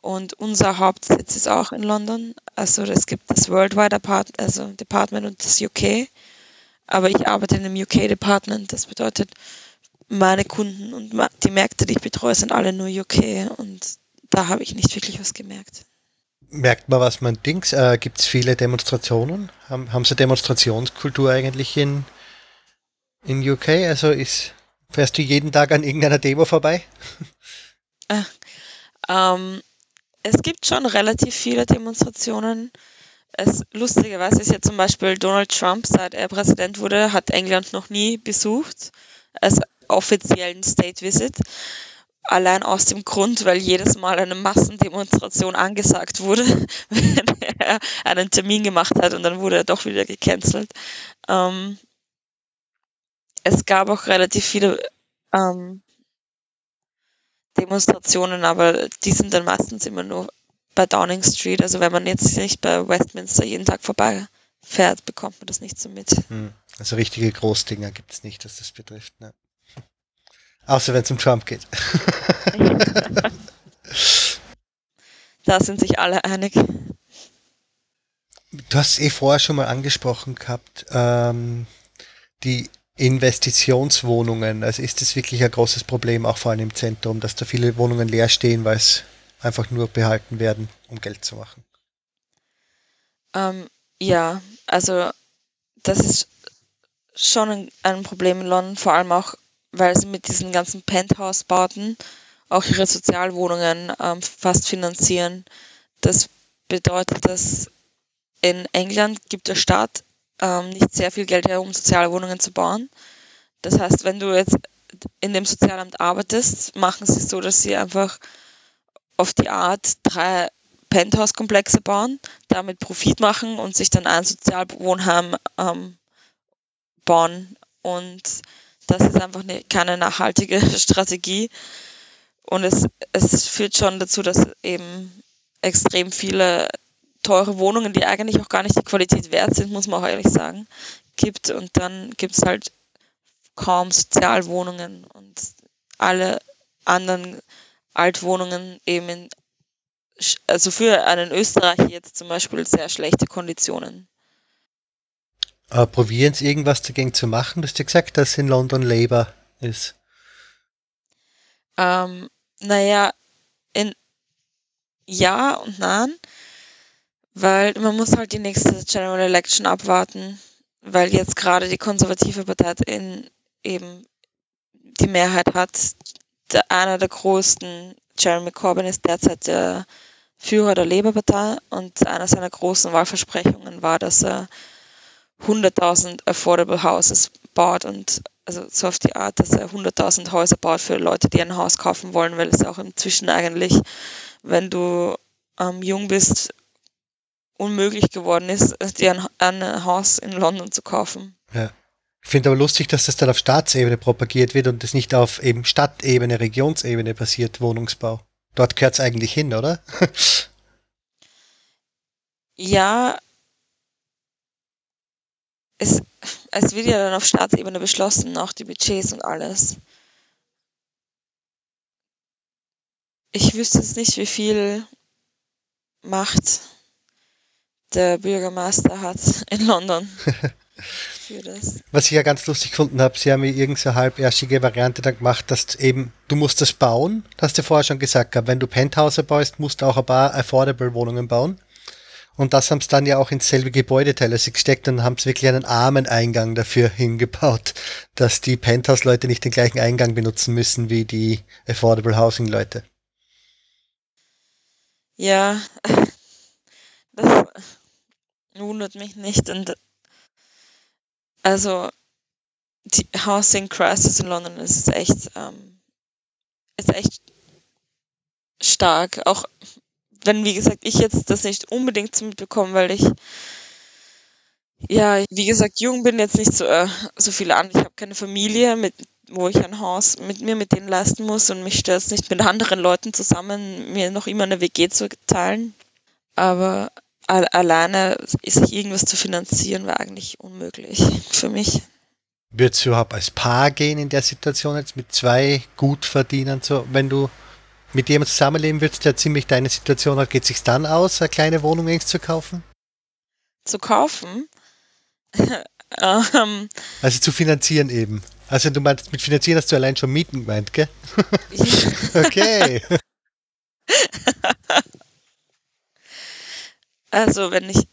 Und unser Hauptsitz ist auch in London. Also es gibt das Worldwide Apart also Department und das UK. Aber ich arbeite in einem UK Department. Das bedeutet, meine Kunden und die Märkte, die ich betreue, sind alle nur UK. Und da habe ich nicht wirklich was gemerkt. Merkt man was, man Dings? Äh, Gibt es viele Demonstrationen? Haben, haben Sie Demonstrationskultur eigentlich in, in UK? Also ist, fährst du jeden Tag an irgendeiner Demo vorbei? Äh, ähm, es gibt schon relativ viele Demonstrationen. Es, lustigerweise ist ja zum Beispiel Donald Trump, seit er Präsident wurde, hat England noch nie besucht als offiziellen State Visit. Allein aus dem Grund, weil jedes Mal eine Massendemonstration angesagt wurde, wenn er einen Termin gemacht hat und dann wurde er doch wieder gecancelt. Ähm, es gab auch relativ viele ähm, Demonstrationen, aber die sind dann meistens immer nur bei Downing Street. Also wenn man jetzt nicht bei Westminster jeden Tag vorbeifährt, bekommt man das nicht so mit. Hm. Also richtige Großdinger gibt es nicht, was das betrifft. Ne? Außer wenn es um Trump geht. da sind sich alle einig. Du hast eh vorher schon mal angesprochen gehabt, ähm, die Investitionswohnungen. Also ist das wirklich ein großes Problem, auch vor allem im Zentrum, dass da viele Wohnungen leer stehen, weil es einfach nur behalten werden, um Geld zu machen? Ähm, ja, also das ist schon ein, Problem in London, vor allem auch, weil sie mit diesen ganzen Penthouse-Bauten auch ihre Sozialwohnungen ähm, fast finanzieren. Das bedeutet, dass in England gibt der Staat ähm, nicht sehr viel Geld her, um soziale Wohnungen zu bauen. Das heißt, wenn du jetzt in dem Sozialamt arbeitest, machen sie es so, dass sie einfach auf die Art drei Penthouse-Komplexe bauen, damit Profit machen und sich dann ein Sozialwohnheim ähm, bauen. Und das ist einfach eine, keine nachhaltige Strategie. Und es, es führt schon dazu, dass eben extrem viele teure Wohnungen, die eigentlich auch gar nicht die Qualität wert sind, muss man auch ehrlich sagen, gibt. Und dann gibt es halt kaum Sozialwohnungen und alle anderen Altwohnungen eben in, also für einen Österreicher jetzt zum Beispiel sehr schlechte Konditionen. Aber probieren Sie irgendwas dagegen zu machen? Du hast ja gesagt, dass in London Labour ist. Ähm, naja, in ja und nein, weil man muss halt die nächste General Election abwarten, weil jetzt gerade die konservative Partei in eben die Mehrheit hat. Der, einer der größten, Jeremy Corbyn, ist derzeit der Führer der Labour-Partei und einer seiner großen Wahlversprechungen war, dass er 100.000 Affordable Houses baut und also so auf die Art, dass er 100.000 Häuser baut für Leute, die ein Haus kaufen wollen, weil es auch inzwischen eigentlich, wenn du ähm, jung bist, unmöglich geworden ist, dir ein, ein Haus in London zu kaufen. Ja. Ich finde aber lustig, dass das dann auf Staatsebene propagiert wird und es nicht auf eben Stadtebene, Regionsebene passiert, Wohnungsbau. Dort gehört es eigentlich hin, oder? ja, es, es wird ja dann auf Staatsebene beschlossen, auch die Budgets und alles. Ich wüsste jetzt nicht, wie viel Macht der Bürgermeister hat in London. Was ich ja ganz lustig gefunden habe, sie haben mir irgendeine halbärschige Variante dann gemacht, dass eben, du musst das bauen, das hast du vorher schon gesagt gehabt, wenn du Penthouse baust, musst du auch ein paar affordable Wohnungen bauen. Und das haben sie dann ja auch ins selbe Gebäudeteil also gesteckt und haben es wirklich einen armen Eingang dafür hingebaut, dass die Penthouse-Leute nicht den gleichen Eingang benutzen müssen wie die Affordable Housing-Leute. Ja, das wundert mich nicht. Und also die Housing Crisis in London ist echt, ähm, ist echt stark. Auch wenn, wie gesagt, ich jetzt das nicht unbedingt mitbekomme, weil ich ja, wie gesagt, jung bin jetzt nicht so, äh, so viel an. Ich habe keine Familie, mit, wo ich ein Haus mit mir mit denen leisten muss und mich stört es nicht, mit anderen Leuten zusammen mir noch immer eine WG zu teilen. Aber alleine sich irgendwas zu finanzieren, war eigentlich unmöglich für mich. Wird es überhaupt als Paar gehen in der Situation jetzt mit zwei Gutverdienern? So, wenn du mit jemandem zusammenleben willst, der ziemlich deine Situation hat, geht es sich dann aus, eine kleine Wohnung längst zu kaufen? Zu kaufen? ähm, also zu finanzieren eben. Also du meinst, mit finanzieren hast du allein schon Mieten gemeint, gell? okay. Also wenn ich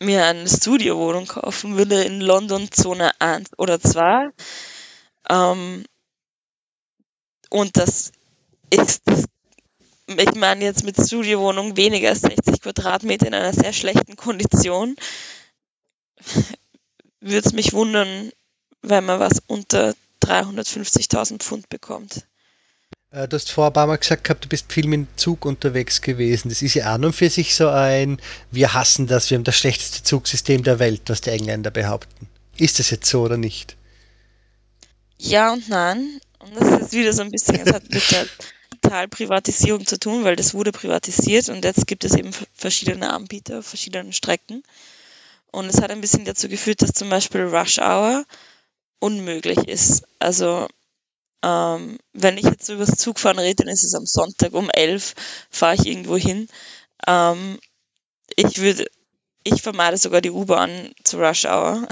mir eine Studiowohnung kaufen würde in London Zone 1 oder 2 ähm, und das ist, ich meine jetzt mit Studiowohnung weniger als 60 Quadratmeter in einer sehr schlechten Kondition, würde es mich wundern, wenn man was unter 350.000 Pfund bekommt. Äh, du hast vor ein paar Mal gesagt gehabt, du bist viel mit dem Zug unterwegs gewesen. Das ist ja an und für sich so ein, wir hassen das, wir haben das schlechteste Zugsystem der Welt, was die Engländer behaupten. Ist das jetzt so oder nicht? Ja und nein. Und das ist wieder so ein bisschen, es hat mit der Teilprivatisierung zu tun, weil das wurde privatisiert und jetzt gibt es eben verschiedene Anbieter auf verschiedenen Strecken. Und es hat ein bisschen dazu geführt, dass zum Beispiel Rush Hour unmöglich ist. Also ähm, wenn ich jetzt über das Zugfahren rede, dann ist es am Sonntag um elf, fahre ich irgendwo hin. Ähm, ich würde, ich vermeide sogar die U-Bahn zu Rush Hour.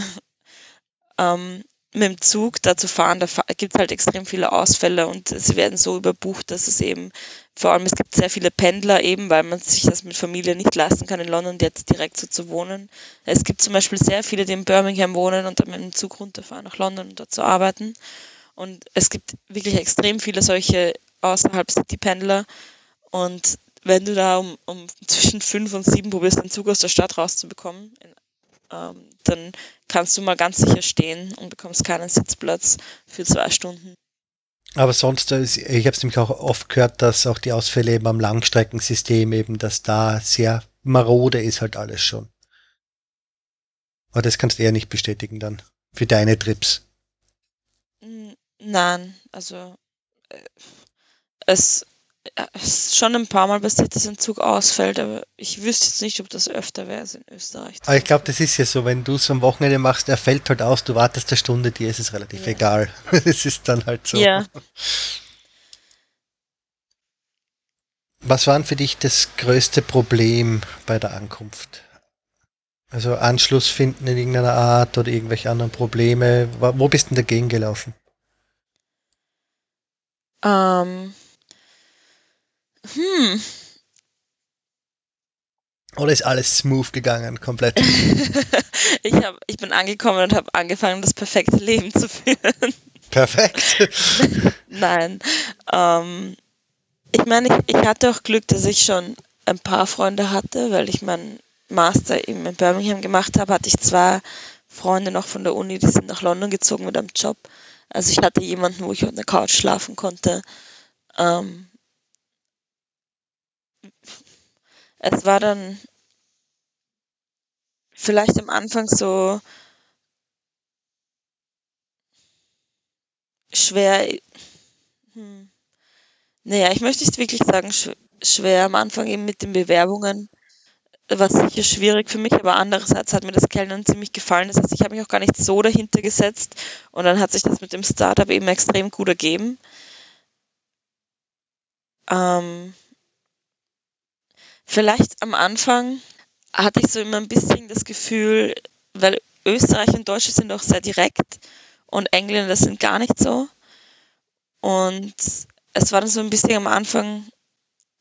ähm, mit dem Zug da zu fahren, da gibt es halt extrem viele Ausfälle und sie werden so überbucht, dass es eben, vor allem es gibt sehr viele Pendler eben, weil man sich das mit Familie nicht leisten kann, in London jetzt direkt so zu wohnen. Es gibt zum Beispiel sehr viele, die in Birmingham wohnen und dann mit dem Zug runterfahren nach London und dort zu arbeiten. Und es gibt wirklich extrem viele solche außerhalb City-Pendler und wenn du da um, um zwischen fünf und sieben probierst, einen Zug aus der Stadt rauszubekommen, in ähm, dann kannst du mal ganz sicher stehen und bekommst keinen Sitzplatz für zwei Stunden. Aber sonst, äh, ich habe es nämlich auch oft gehört, dass auch die Ausfälle eben am Langstreckensystem eben, dass da sehr marode ist halt alles schon. Aber das kannst du eher nicht bestätigen dann für deine Trips. Nein, also äh, es es ist schon ein paar Mal passiert, dass ein Zug ausfällt, aber ich wüsste jetzt nicht, ob das öfter wäre als in Österreich. Aber ich glaube, das ist ja so, wenn du es am Wochenende machst, er fällt halt aus, du wartest eine Stunde, dir ist es relativ ja. egal. Es ist dann halt so. Ja. Was war für dich das größte Problem bei der Ankunft? Also Anschluss finden in irgendeiner Art oder irgendwelche anderen Probleme. Wo bist du denn dagegen gelaufen? Ähm, hm. Oder ist alles smooth gegangen, komplett? ich, hab, ich bin angekommen und habe angefangen, das perfekte Leben zu führen. Perfekt. Nein. Ähm, ich meine, ich, ich hatte auch Glück, dass ich schon ein paar Freunde hatte, weil ich meinen Master eben in Birmingham gemacht habe, hatte ich zwei Freunde noch von der Uni, die sind nach London gezogen mit einem Job. Also ich hatte jemanden, wo ich auf der Couch schlafen konnte. Ähm, es war dann vielleicht am Anfang so schwer. Hm. Naja, ich möchte nicht wirklich sagen schwer am Anfang eben mit den Bewerbungen. War sicher schwierig für mich, aber andererseits hat mir das Kellnern ziemlich gefallen. Das heißt, ich habe mich auch gar nicht so dahinter gesetzt und dann hat sich das mit dem Startup eben extrem gut ergeben. Ähm, Vielleicht am Anfang hatte ich so immer ein bisschen das Gefühl, weil Österreich und Deutsche sind auch sehr direkt und Engländer sind gar nicht so. Und es war dann so ein bisschen am Anfang,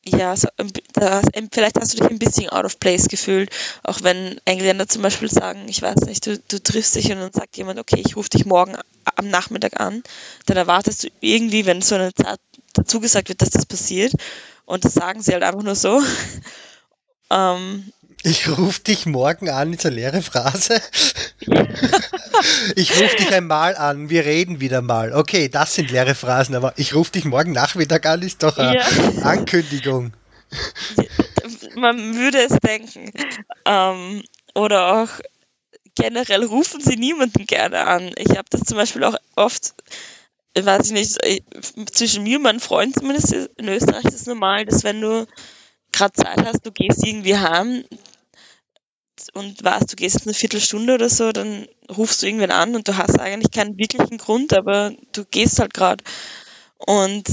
ja, so, da, vielleicht hast du dich ein bisschen out of place gefühlt, auch wenn Engländer zum Beispiel sagen, ich weiß nicht, du, du triffst dich und dann sagt jemand, okay, ich rufe dich morgen am Nachmittag an, dann erwartest du irgendwie, wenn so eine Zeit dazu gesagt wird, dass das passiert und das sagen sie halt einfach nur so. ähm, ich rufe dich morgen an, ist eine leere Phrase. ich rufe dich einmal an, wir reden wieder mal. Okay, das sind leere Phrasen, aber ich rufe dich morgen Nachmittag an, ist doch eine ja. Ankündigung. Man würde es denken. Ähm, oder auch generell rufen sie niemanden gerne an. Ich habe das zum Beispiel auch oft weiß ich nicht, zwischen mir und meinem Freund zumindest in Österreich ist es normal, dass wenn du gerade Zeit hast, du gehst irgendwie heim und weißt, du gehst jetzt eine Viertelstunde oder so, dann rufst du irgendwen an und du hast eigentlich keinen wirklichen Grund, aber du gehst halt gerade. Und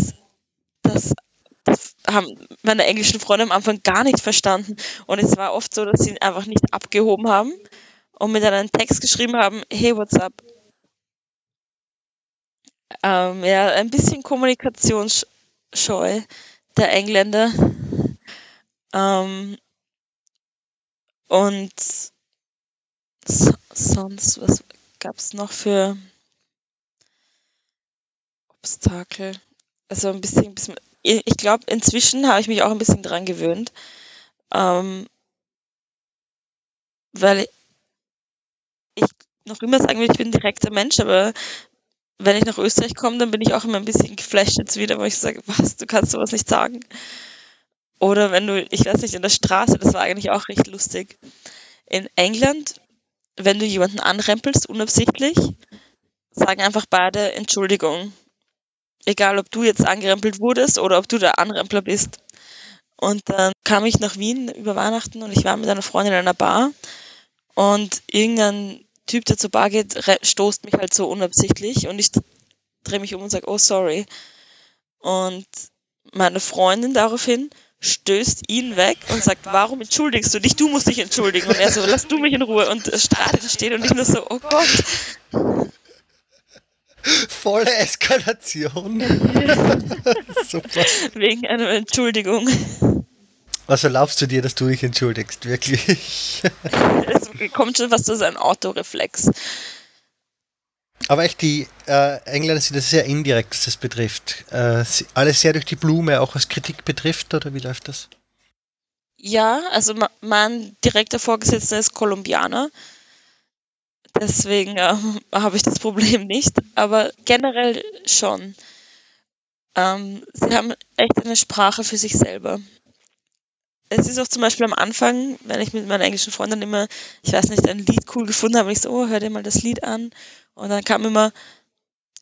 das, das haben meine englischen Freunde am Anfang gar nicht verstanden. Und es war oft so, dass sie einfach nicht abgehoben haben und mir dann einen Text geschrieben haben, hey, what's up? ähm, ja, ein bisschen kommunikationsscheu der Engländer. Ähm, und so, sonst, was gab es noch für Obstakel? Also ein bisschen, ich glaube, inzwischen habe ich mich auch ein bisschen dran gewöhnt. Ähm, weil ich noch immer sagen will, ich bin ein direkter Mensch, aber wenn ich nach Österreich komme, dann bin ich auch immer ein bisschen geflasht jetzt wieder, wo ich sage, was, du kannst sowas nicht sagen. Oder wenn du, ich weiß nicht, in der Straße, das war eigentlich auch recht lustig. In England, wenn du jemanden anrempelst, unabsichtlich, sagen einfach beide Entschuldigung. egal ob du jetzt angerempelt wurdest oder ob du der Anrempler bist. Und dann kam ich nach Wien über Weihnachten und ich war mit einer Freundin in einer Bar und irgendein Typ, der zur Bar geht, stoßt mich halt so unabsichtlich und ich drehe mich um und sage, oh sorry. Und meine Freundin daraufhin stößt ihn weg und sagt, warum entschuldigst du dich? Du musst dich entschuldigen. Und er so, lass du mich in Ruhe. Und Strate steht und ich nur so, oh Gott. Volle Eskalation. Super. Wegen einer Entschuldigung. Also erlaubst du dir, dass du dich entschuldigst, wirklich? es kommt schon was zu seinem Autoreflex. Aber echt, die äh, Engländer sind das sehr indirekt, was das betrifft. Äh, alles sehr durch die Blume, auch was Kritik betrifft, oder wie läuft das? Ja, also mein direkter Vorgesetzter ist Kolumbianer. Deswegen ähm, habe ich das Problem nicht. Aber generell schon. Ähm, sie haben echt eine Sprache für sich selber. Es ist auch zum Beispiel am Anfang, wenn ich mit meiner englischen Freundin immer, ich weiß nicht, ein Lied cool gefunden habe, und ich so, oh, hör dir mal das Lied an. Und dann kam immer,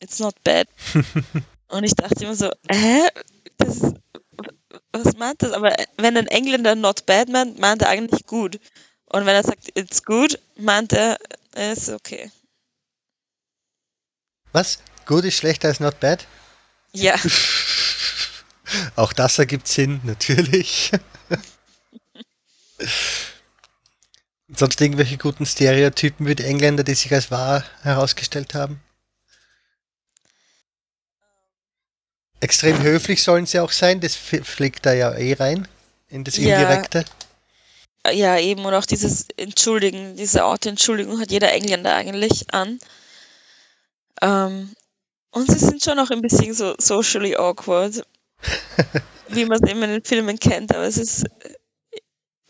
it's not bad. und ich dachte immer so, hä? Das, was meint das? Aber wenn ein Engländer not bad meint, meint er eigentlich gut. Und wenn er sagt, it's good, meint er, es ist okay. Was? Gut ist schlechter als not bad? Ja. Auch das ergibt Sinn, natürlich. Sonst irgendwelche guten Stereotypen wie die Engländer, die sich als wahr herausgestellt haben? Extrem höflich sollen sie auch sein, das fliegt da ja eh rein in das Indirekte. Ja, ja eben, und auch dieses Entschuldigen, diese Auto-Entschuldigung hat jeder Engländer eigentlich an. Ähm, und sie sind schon auch ein bisschen so socially awkward, wie man es eben in den Filmen kennt, aber es ist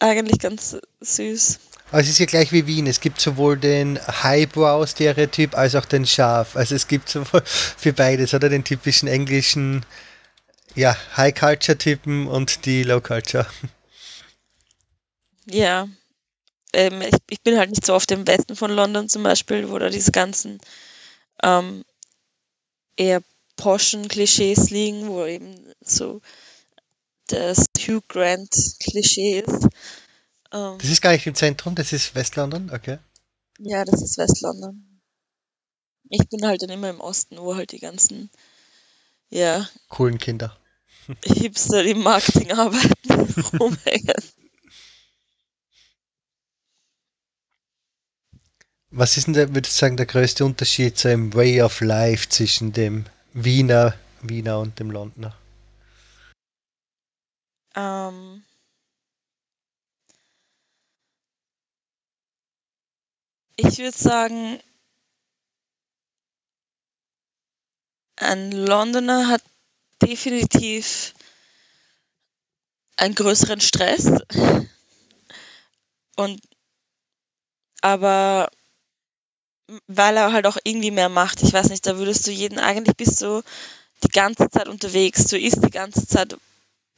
eigentlich ganz süß. Aber es ist ja gleich wie Wien. Es gibt sowohl den Highbrow-Stereotyp als auch den Scharf. Also es gibt sowohl für beides, oder? Den typischen englischen ja, High-Culture-Typen und die Low-Culture. Ja. Ähm, ich, ich, bin halt nicht so oft im Westen von London zum Beispiel, wo da diese ganzen ähm, eher poschen Klischees liegen, wo eben so das Hugh Grant Klischee ist. Ähm, das ist gar nicht im Zentrum, das ist Westlondon, okay. Ja, das ist Westlondon. Ich bin halt dann immer im Osten, wo halt die ganzen, ja. Coolen Kinder. Hipster, die im Marketing arbeiten, rumhängen. Was ist denn, der, würde ich sagen, der größte Unterschied so im Way of Life zwischen dem Wiener, Wiener und dem Londoner? Ähm, Ich würde sagen, ein Londoner hat definitiv einen größeren Stress. Und aber weil er halt auch irgendwie mehr macht, ich weiß nicht, da würdest du jeden, eigentlich bist du die ganze Zeit unterwegs, du isst die ganze Zeit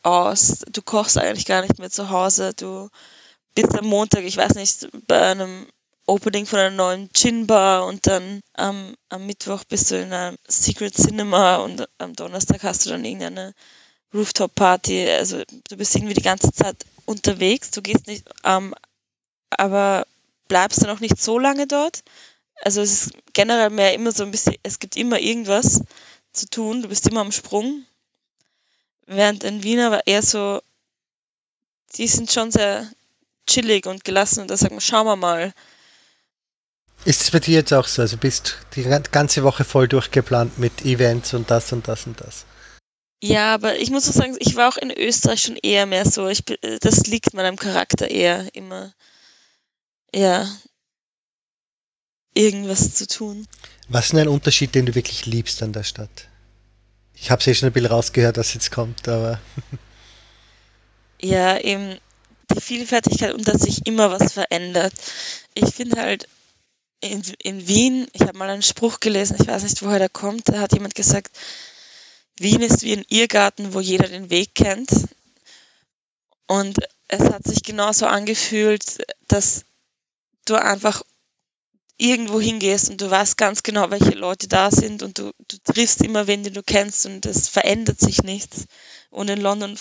aus, du kochst eigentlich gar nicht mehr zu Hause, du bist am Montag, ich weiß nicht, bei einem Opening von einer neuen Gin-Bar und dann ähm, am Mittwoch bist du in einem Secret Cinema und am Donnerstag hast du dann irgendeine Rooftop-Party. Also du bist irgendwie die ganze Zeit unterwegs, du gehst nicht, ähm, aber bleibst du noch nicht so lange dort. Also es ist generell mehr immer so ein bisschen, es gibt immer irgendwas zu tun, du bist immer am Sprung. Während in Wien aber eher so, die sind schon sehr chillig und gelassen und da sagen wir, schauen wir mal, ist es bei dir jetzt auch so? Also bist die ganze Woche voll durchgeplant mit Events und das und das und das? Ja, aber ich muss auch sagen, ich war auch in Österreich schon eher mehr so. Ich, das liegt meinem Charakter eher immer. Ja. Irgendwas zu tun. Was ist denn ein Unterschied, den du wirklich liebst an der Stadt? Ich habe es eh schon ein bisschen rausgehört, dass jetzt kommt, aber. ja, eben die Vielfältigkeit und dass sich immer was verändert. Ich finde halt, in, in Wien, ich habe mal einen Spruch gelesen, ich weiß nicht, woher der kommt, da hat jemand gesagt, Wien ist wie ein Irrgarten, wo jeder den Weg kennt. Und es hat sich genauso angefühlt, dass du einfach irgendwo hingehst und du weißt ganz genau, welche Leute da sind und du, du triffst immer wen, den du kennst und es verändert sich nichts. Und in London,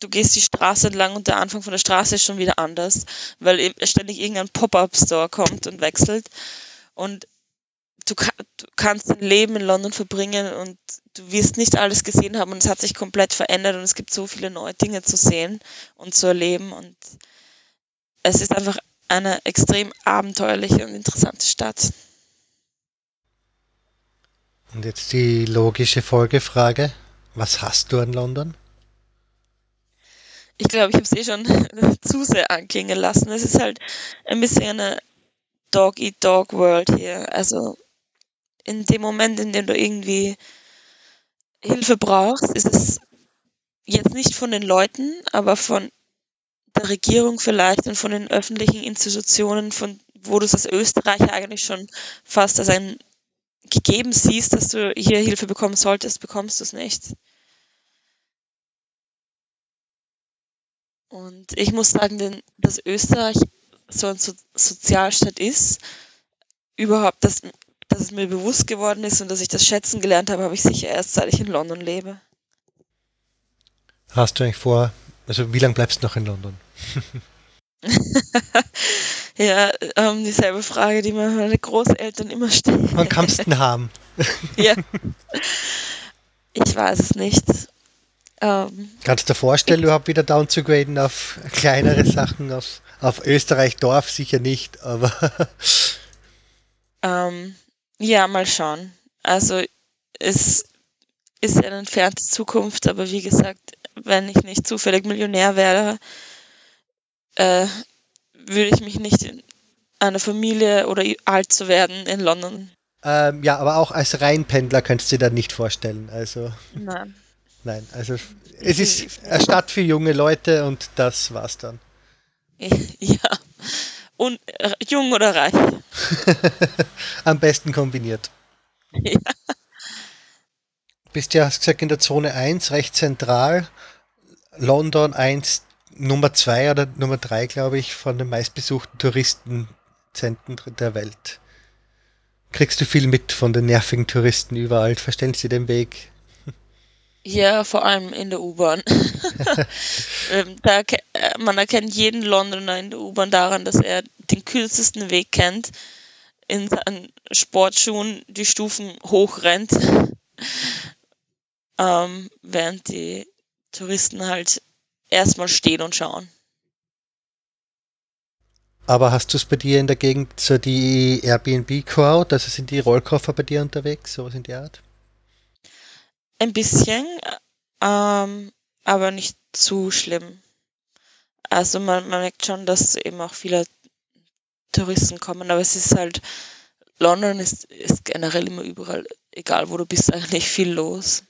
du gehst die Straße entlang und der Anfang von der Straße ist schon wieder anders, weil ständig irgendein Pop-up-Store kommt und wechselt. Und du, du, kannst dein Leben in London verbringen und du wirst nicht alles gesehen haben und es hat sich komplett verändert und es gibt so viele neue Dinge zu sehen und zu erleben und es ist einfach eine extrem abenteuerliche und interessante Stadt. Und jetzt die logische Folgefrage. Was hast du an London? Ich glaube, ich habe es eh schon zu sehr anklingen lassen. Es ist halt ein bisschen eine Dog-Eat-Dog-World hier. Also in dem Moment, in dem du irgendwie Hilfe brauchst, ist es jetzt nicht von den Leuten, aber von der Regierung vielleicht und von den öffentlichen Institutionen, von wo du es als Österreicher eigentlich schon fast als ein gegeben siehst, dass du hier Hilfe bekommen solltest, bekommst du es nicht. Und ich muss sagen, denn, dass Österreich so ein so Sozialstaat ist, überhaupt, dass, dass es mir bewusst geworden ist und dass ich das schätzen gelernt habe, habe ich sicher erst, seit ich in London lebe. Hast du eigentlich vor, also wie lange bleibst du noch in London? ja, ähm, dieselbe Frage, die mir meine Großeltern immer stellen. Wann kannst du denn haben? ja. Ich weiß es nicht. Ähm, Kannst du dir vorstellen, überhaupt wieder down zu graden auf kleinere Sachen, auf, auf Österreich Dorf sicher nicht, aber. ähm, ja, mal schauen. Also es ist eine entfernte Zukunft, aber wie gesagt, wenn ich nicht zufällig Millionär wäre, äh, würde ich mich nicht in eine Familie oder alt zu werden in London. Ähm, ja, aber auch als Rheinpendler könntest du dir da nicht vorstellen. Also. Nein. Nein, also es ist eine Stadt für junge Leute und das war's dann. Ja. Und äh, jung oder reich? Am besten kombiniert. Ja. Bist ja, hast gesagt, in der Zone 1, recht zentral. London 1, Nummer 2 oder Nummer 3, glaube ich, von den meistbesuchten Touristenzentren der Welt. Kriegst du viel mit von den nervigen Touristen überall? Verstellen sie den Weg? Ja, vor allem in der U-Bahn. Ähm, äh, man erkennt jeden Londoner in der U-Bahn daran, dass er den kürzesten Weg kennt, in seinen Sportschuhen die Stufen hochrennt, ähm, während die Touristen halt erstmal stehen und schauen. Aber hast du es bei dir in der Gegend so die Airbnb-Crowd? Also sind die Rollkoffer bei dir unterwegs, sowas in der Art? Ein bisschen, ähm, aber nicht zu schlimm. Also man, man merkt schon, dass eben auch viele Touristen kommen, aber es ist halt, London ist, ist generell immer überall, egal wo du bist, eigentlich viel los.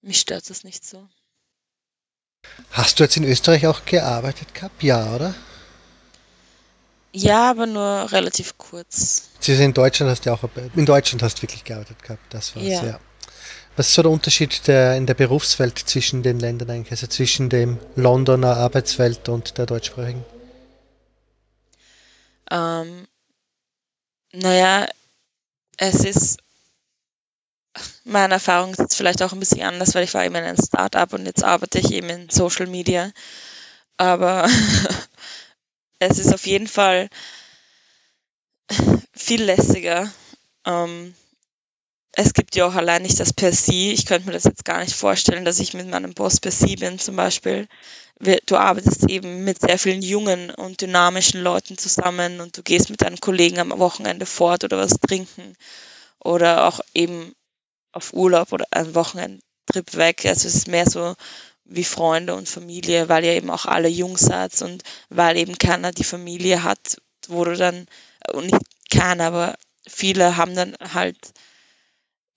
Mich stört das nicht so. Hast du jetzt in Österreich auch gearbeitet gehabt? Ja, oder? Ja, aber nur relativ kurz. Sie sind in Deutschland hast du auch in Deutschland hast du wirklich gearbeitet gehabt, das war's, ja. ja. Was ist so der Unterschied der, in der Berufswelt zwischen den Ländern eigentlich, also zwischen dem Londoner Arbeitswelt und der deutschsprachigen? Ähm, naja, es ist, meine Erfahrung ist jetzt vielleicht auch ein bisschen anders, weil ich war eben in einem Startup und jetzt arbeite ich eben in Social Media. Aber es ist auf jeden Fall viel lässiger. Ähm, es gibt ja auch allein nicht das per Sie. Ich könnte mir das jetzt gar nicht vorstellen, dass ich mit meinem Boss per Sie bin zum Beispiel. Du arbeitest eben mit sehr vielen jungen und dynamischen Leuten zusammen und du gehst mit deinen Kollegen am Wochenende fort oder was trinken oder auch eben auf Urlaub oder einen Wochenendtrip weg. Also es ist mehr so wie Freunde und Familie, weil ihr eben auch alle jung seid und weil eben keiner die Familie hat, wo du dann, und nicht keiner, aber viele haben dann halt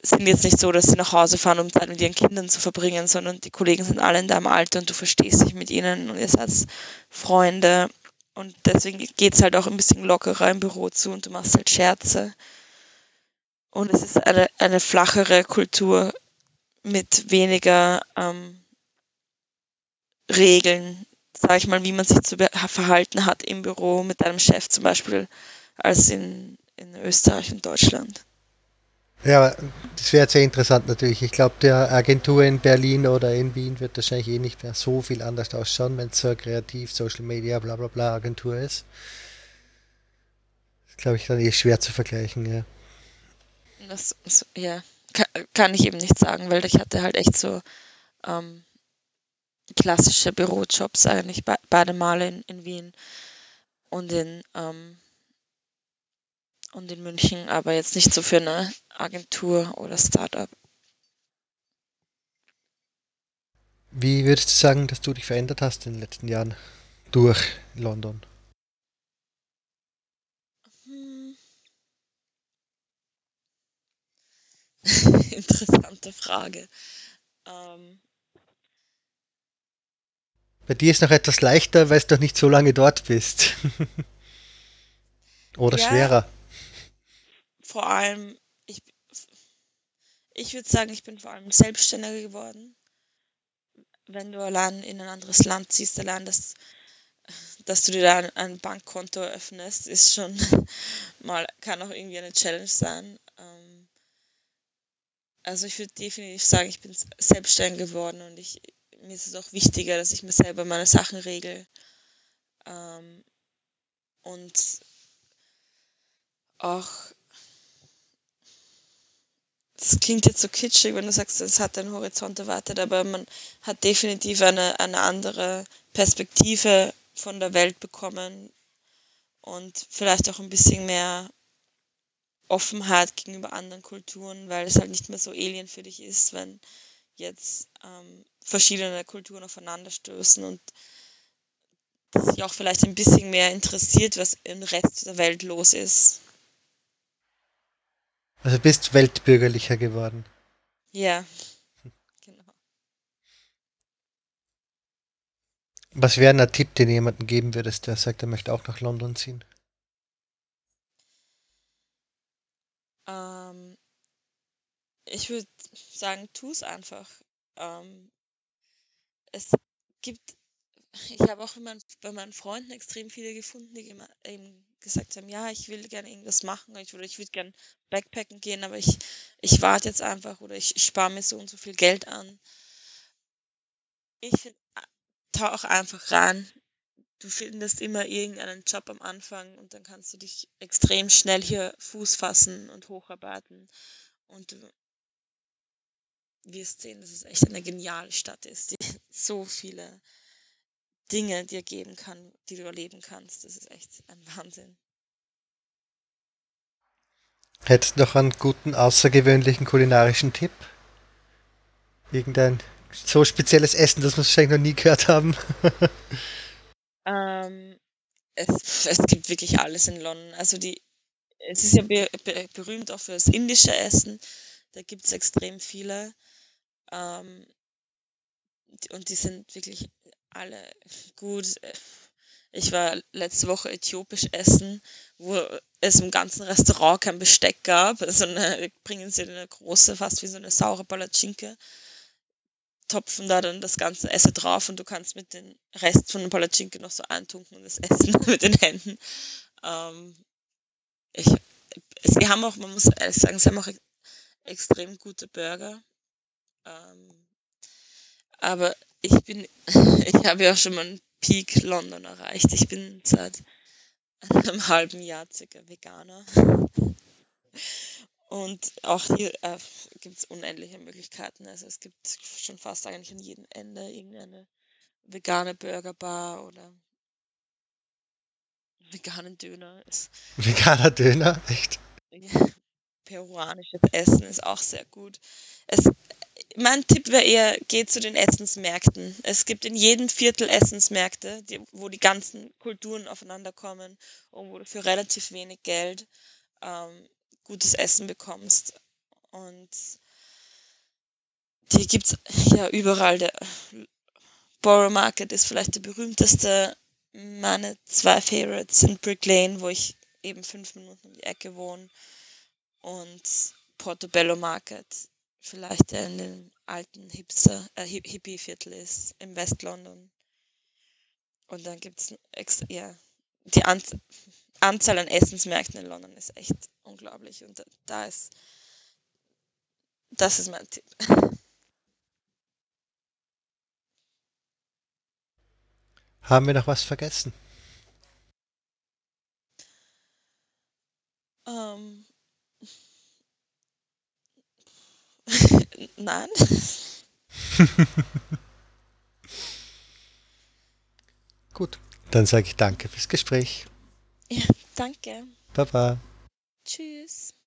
sind jetzt nicht so, dass sie nach Hause fahren, um Zeit mit ihren Kindern zu verbringen, sondern die Kollegen sind alle in deinem Alter und du verstehst dich mit ihnen und ihr seid Freunde. Und deswegen geht es halt auch ein bisschen lockerer im Büro zu und du machst halt Scherze. Und es ist eine, eine flachere Kultur mit weniger ähm, Regeln, sag ich mal, wie man sich zu verhalten hat im Büro mit deinem Chef zum Beispiel als in, in Österreich und Deutschland. Ja, das wäre sehr interessant natürlich. Ich glaube, der Agentur in Berlin oder in Wien wird wahrscheinlich eh nicht mehr so viel anders ausschauen, wenn es so kreativ, Social Media, bla bla bla Agentur ist. Das glaube ich dann eh schwer zu vergleichen, ja. Das, das ja, kann, kann, ich eben nicht sagen, weil ich hatte halt echt so ähm, klassische Bürojobs eigentlich beide Male in, in Wien und in ähm, und in München, aber jetzt nicht so für eine Agentur oder Startup. Wie würdest du sagen, dass du dich verändert hast in den letzten Jahren durch London? Interessante Frage. Ähm. Bei dir ist noch etwas leichter, weil du noch nicht so lange dort bist. Oder ja, schwerer vor allem, ich, ich würde sagen, ich bin vor allem selbstständiger geworden. Wenn du allein in ein anderes Land ziehst, allein das, dass du dir da ein, Bankkonto eröffnest, ist schon mal, kann auch irgendwie eine Challenge sein. Ähm, also ich würde definitiv sagen, ich bin selbstständig geworden und ich, mir ist es auch wichtiger, dass ich mir selber meine Sachen regel. Ähm, und auch das klingt jetzt so kitschig, wenn du sagst, es hat einen Horizont erwartet, aber man hat definitiv eine, eine andere Perspektive von der Welt bekommen und vielleicht auch ein bisschen mehr Offenheit gegenüber anderen Kulturen, weil es halt nicht mehr so alien für dich ist, wenn jetzt ähm, verschiedene Kulturen aufeinanderstößen und sich auch vielleicht ein bisschen mehr interessiert, was im Rest der Welt los ist. Also bist weltbürgerlicher geworden. Ja, genau. Was wäre ein Tipp, den jemanden geben würdest, der sagt, er möchte auch nach London ziehen? Ähm, ich würde sagen, tu es einfach. Ähm, es gibt, ich habe auch mein, bei meinen Freunden extrem viele gefunden, die eben gesagt haben, ja, ich will gerne irgendwas machen ich, oder ich würde gerne Backpacken gehen, aber ich, ich warte jetzt einfach oder ich, ich spare mir so und so viel Geld an. Ich finde, tauch einfach rein. Du findest immer irgendeinen Job am Anfang und dann kannst du dich extrem schnell hier Fuß fassen und hocharbeiten. Und du wirst sehen, dass es echt eine geniale Stadt ist, die so viele Dinge dir geben kann, die du erleben kannst. Das ist echt ein Wahnsinn. Hättest du noch einen guten, außergewöhnlichen kulinarischen Tipp? Irgendein so spezielles Essen, das wir wahrscheinlich noch nie gehört haben? ähm, es, es gibt wirklich alles in London. Also die, es ist ja be, be, berühmt auch für das indische Essen. Da gibt es extrem viele. Ähm, und die sind wirklich alle gut. Ich war letzte Woche äthiopisch essen, wo es im ganzen Restaurant kein Besteck gab. Also eine, bringen sie eine große, fast wie so eine saure Palatschinke, topfen da dann das ganze Essen drauf und du kannst mit dem Rest von der Palatschinke noch so eintunken und das Essen mit den Händen. Ähm, ich, sie haben auch, man muss ehrlich sagen, sie haben auch extrem gute Burger. Ähm, aber ich bin, ich habe ja schon mal einen Peak London erreicht. Ich bin seit einem halben Jahr circa Veganer. Und auch hier äh, gibt es unendliche Möglichkeiten. Also es gibt schon fast eigentlich an jedem Ende irgendeine vegane Burgerbar oder veganen Döner. Veganer Döner? Echt? peruanisches Essen ist auch sehr gut. Es, mein Tipp wäre eher, geht zu den Essensmärkten. Es gibt in jedem Viertel Essensmärkte, die, wo die ganzen Kulturen aufeinander kommen und wo du für relativ wenig Geld ähm, gutes Essen bekommst. Und die gibt es ja überall. Der Borough Market ist vielleicht der berühmteste. Meine zwei Favorites sind Brick Lane, wo ich eben fünf Minuten um die Ecke wohne, und Portobello Market vielleicht in den alten Hipster, äh, Hippie-Viertel ist, im West-London. Und dann gibt es ja, die An Anzahl an Essensmärkten in London ist echt unglaublich. Und da ist, das ist mein Tipp. Haben wir noch was vergessen? Ähm, nein. Gut, dann sage ich danke fürs Gespräch. Ja, danke. Baba. Tschüss.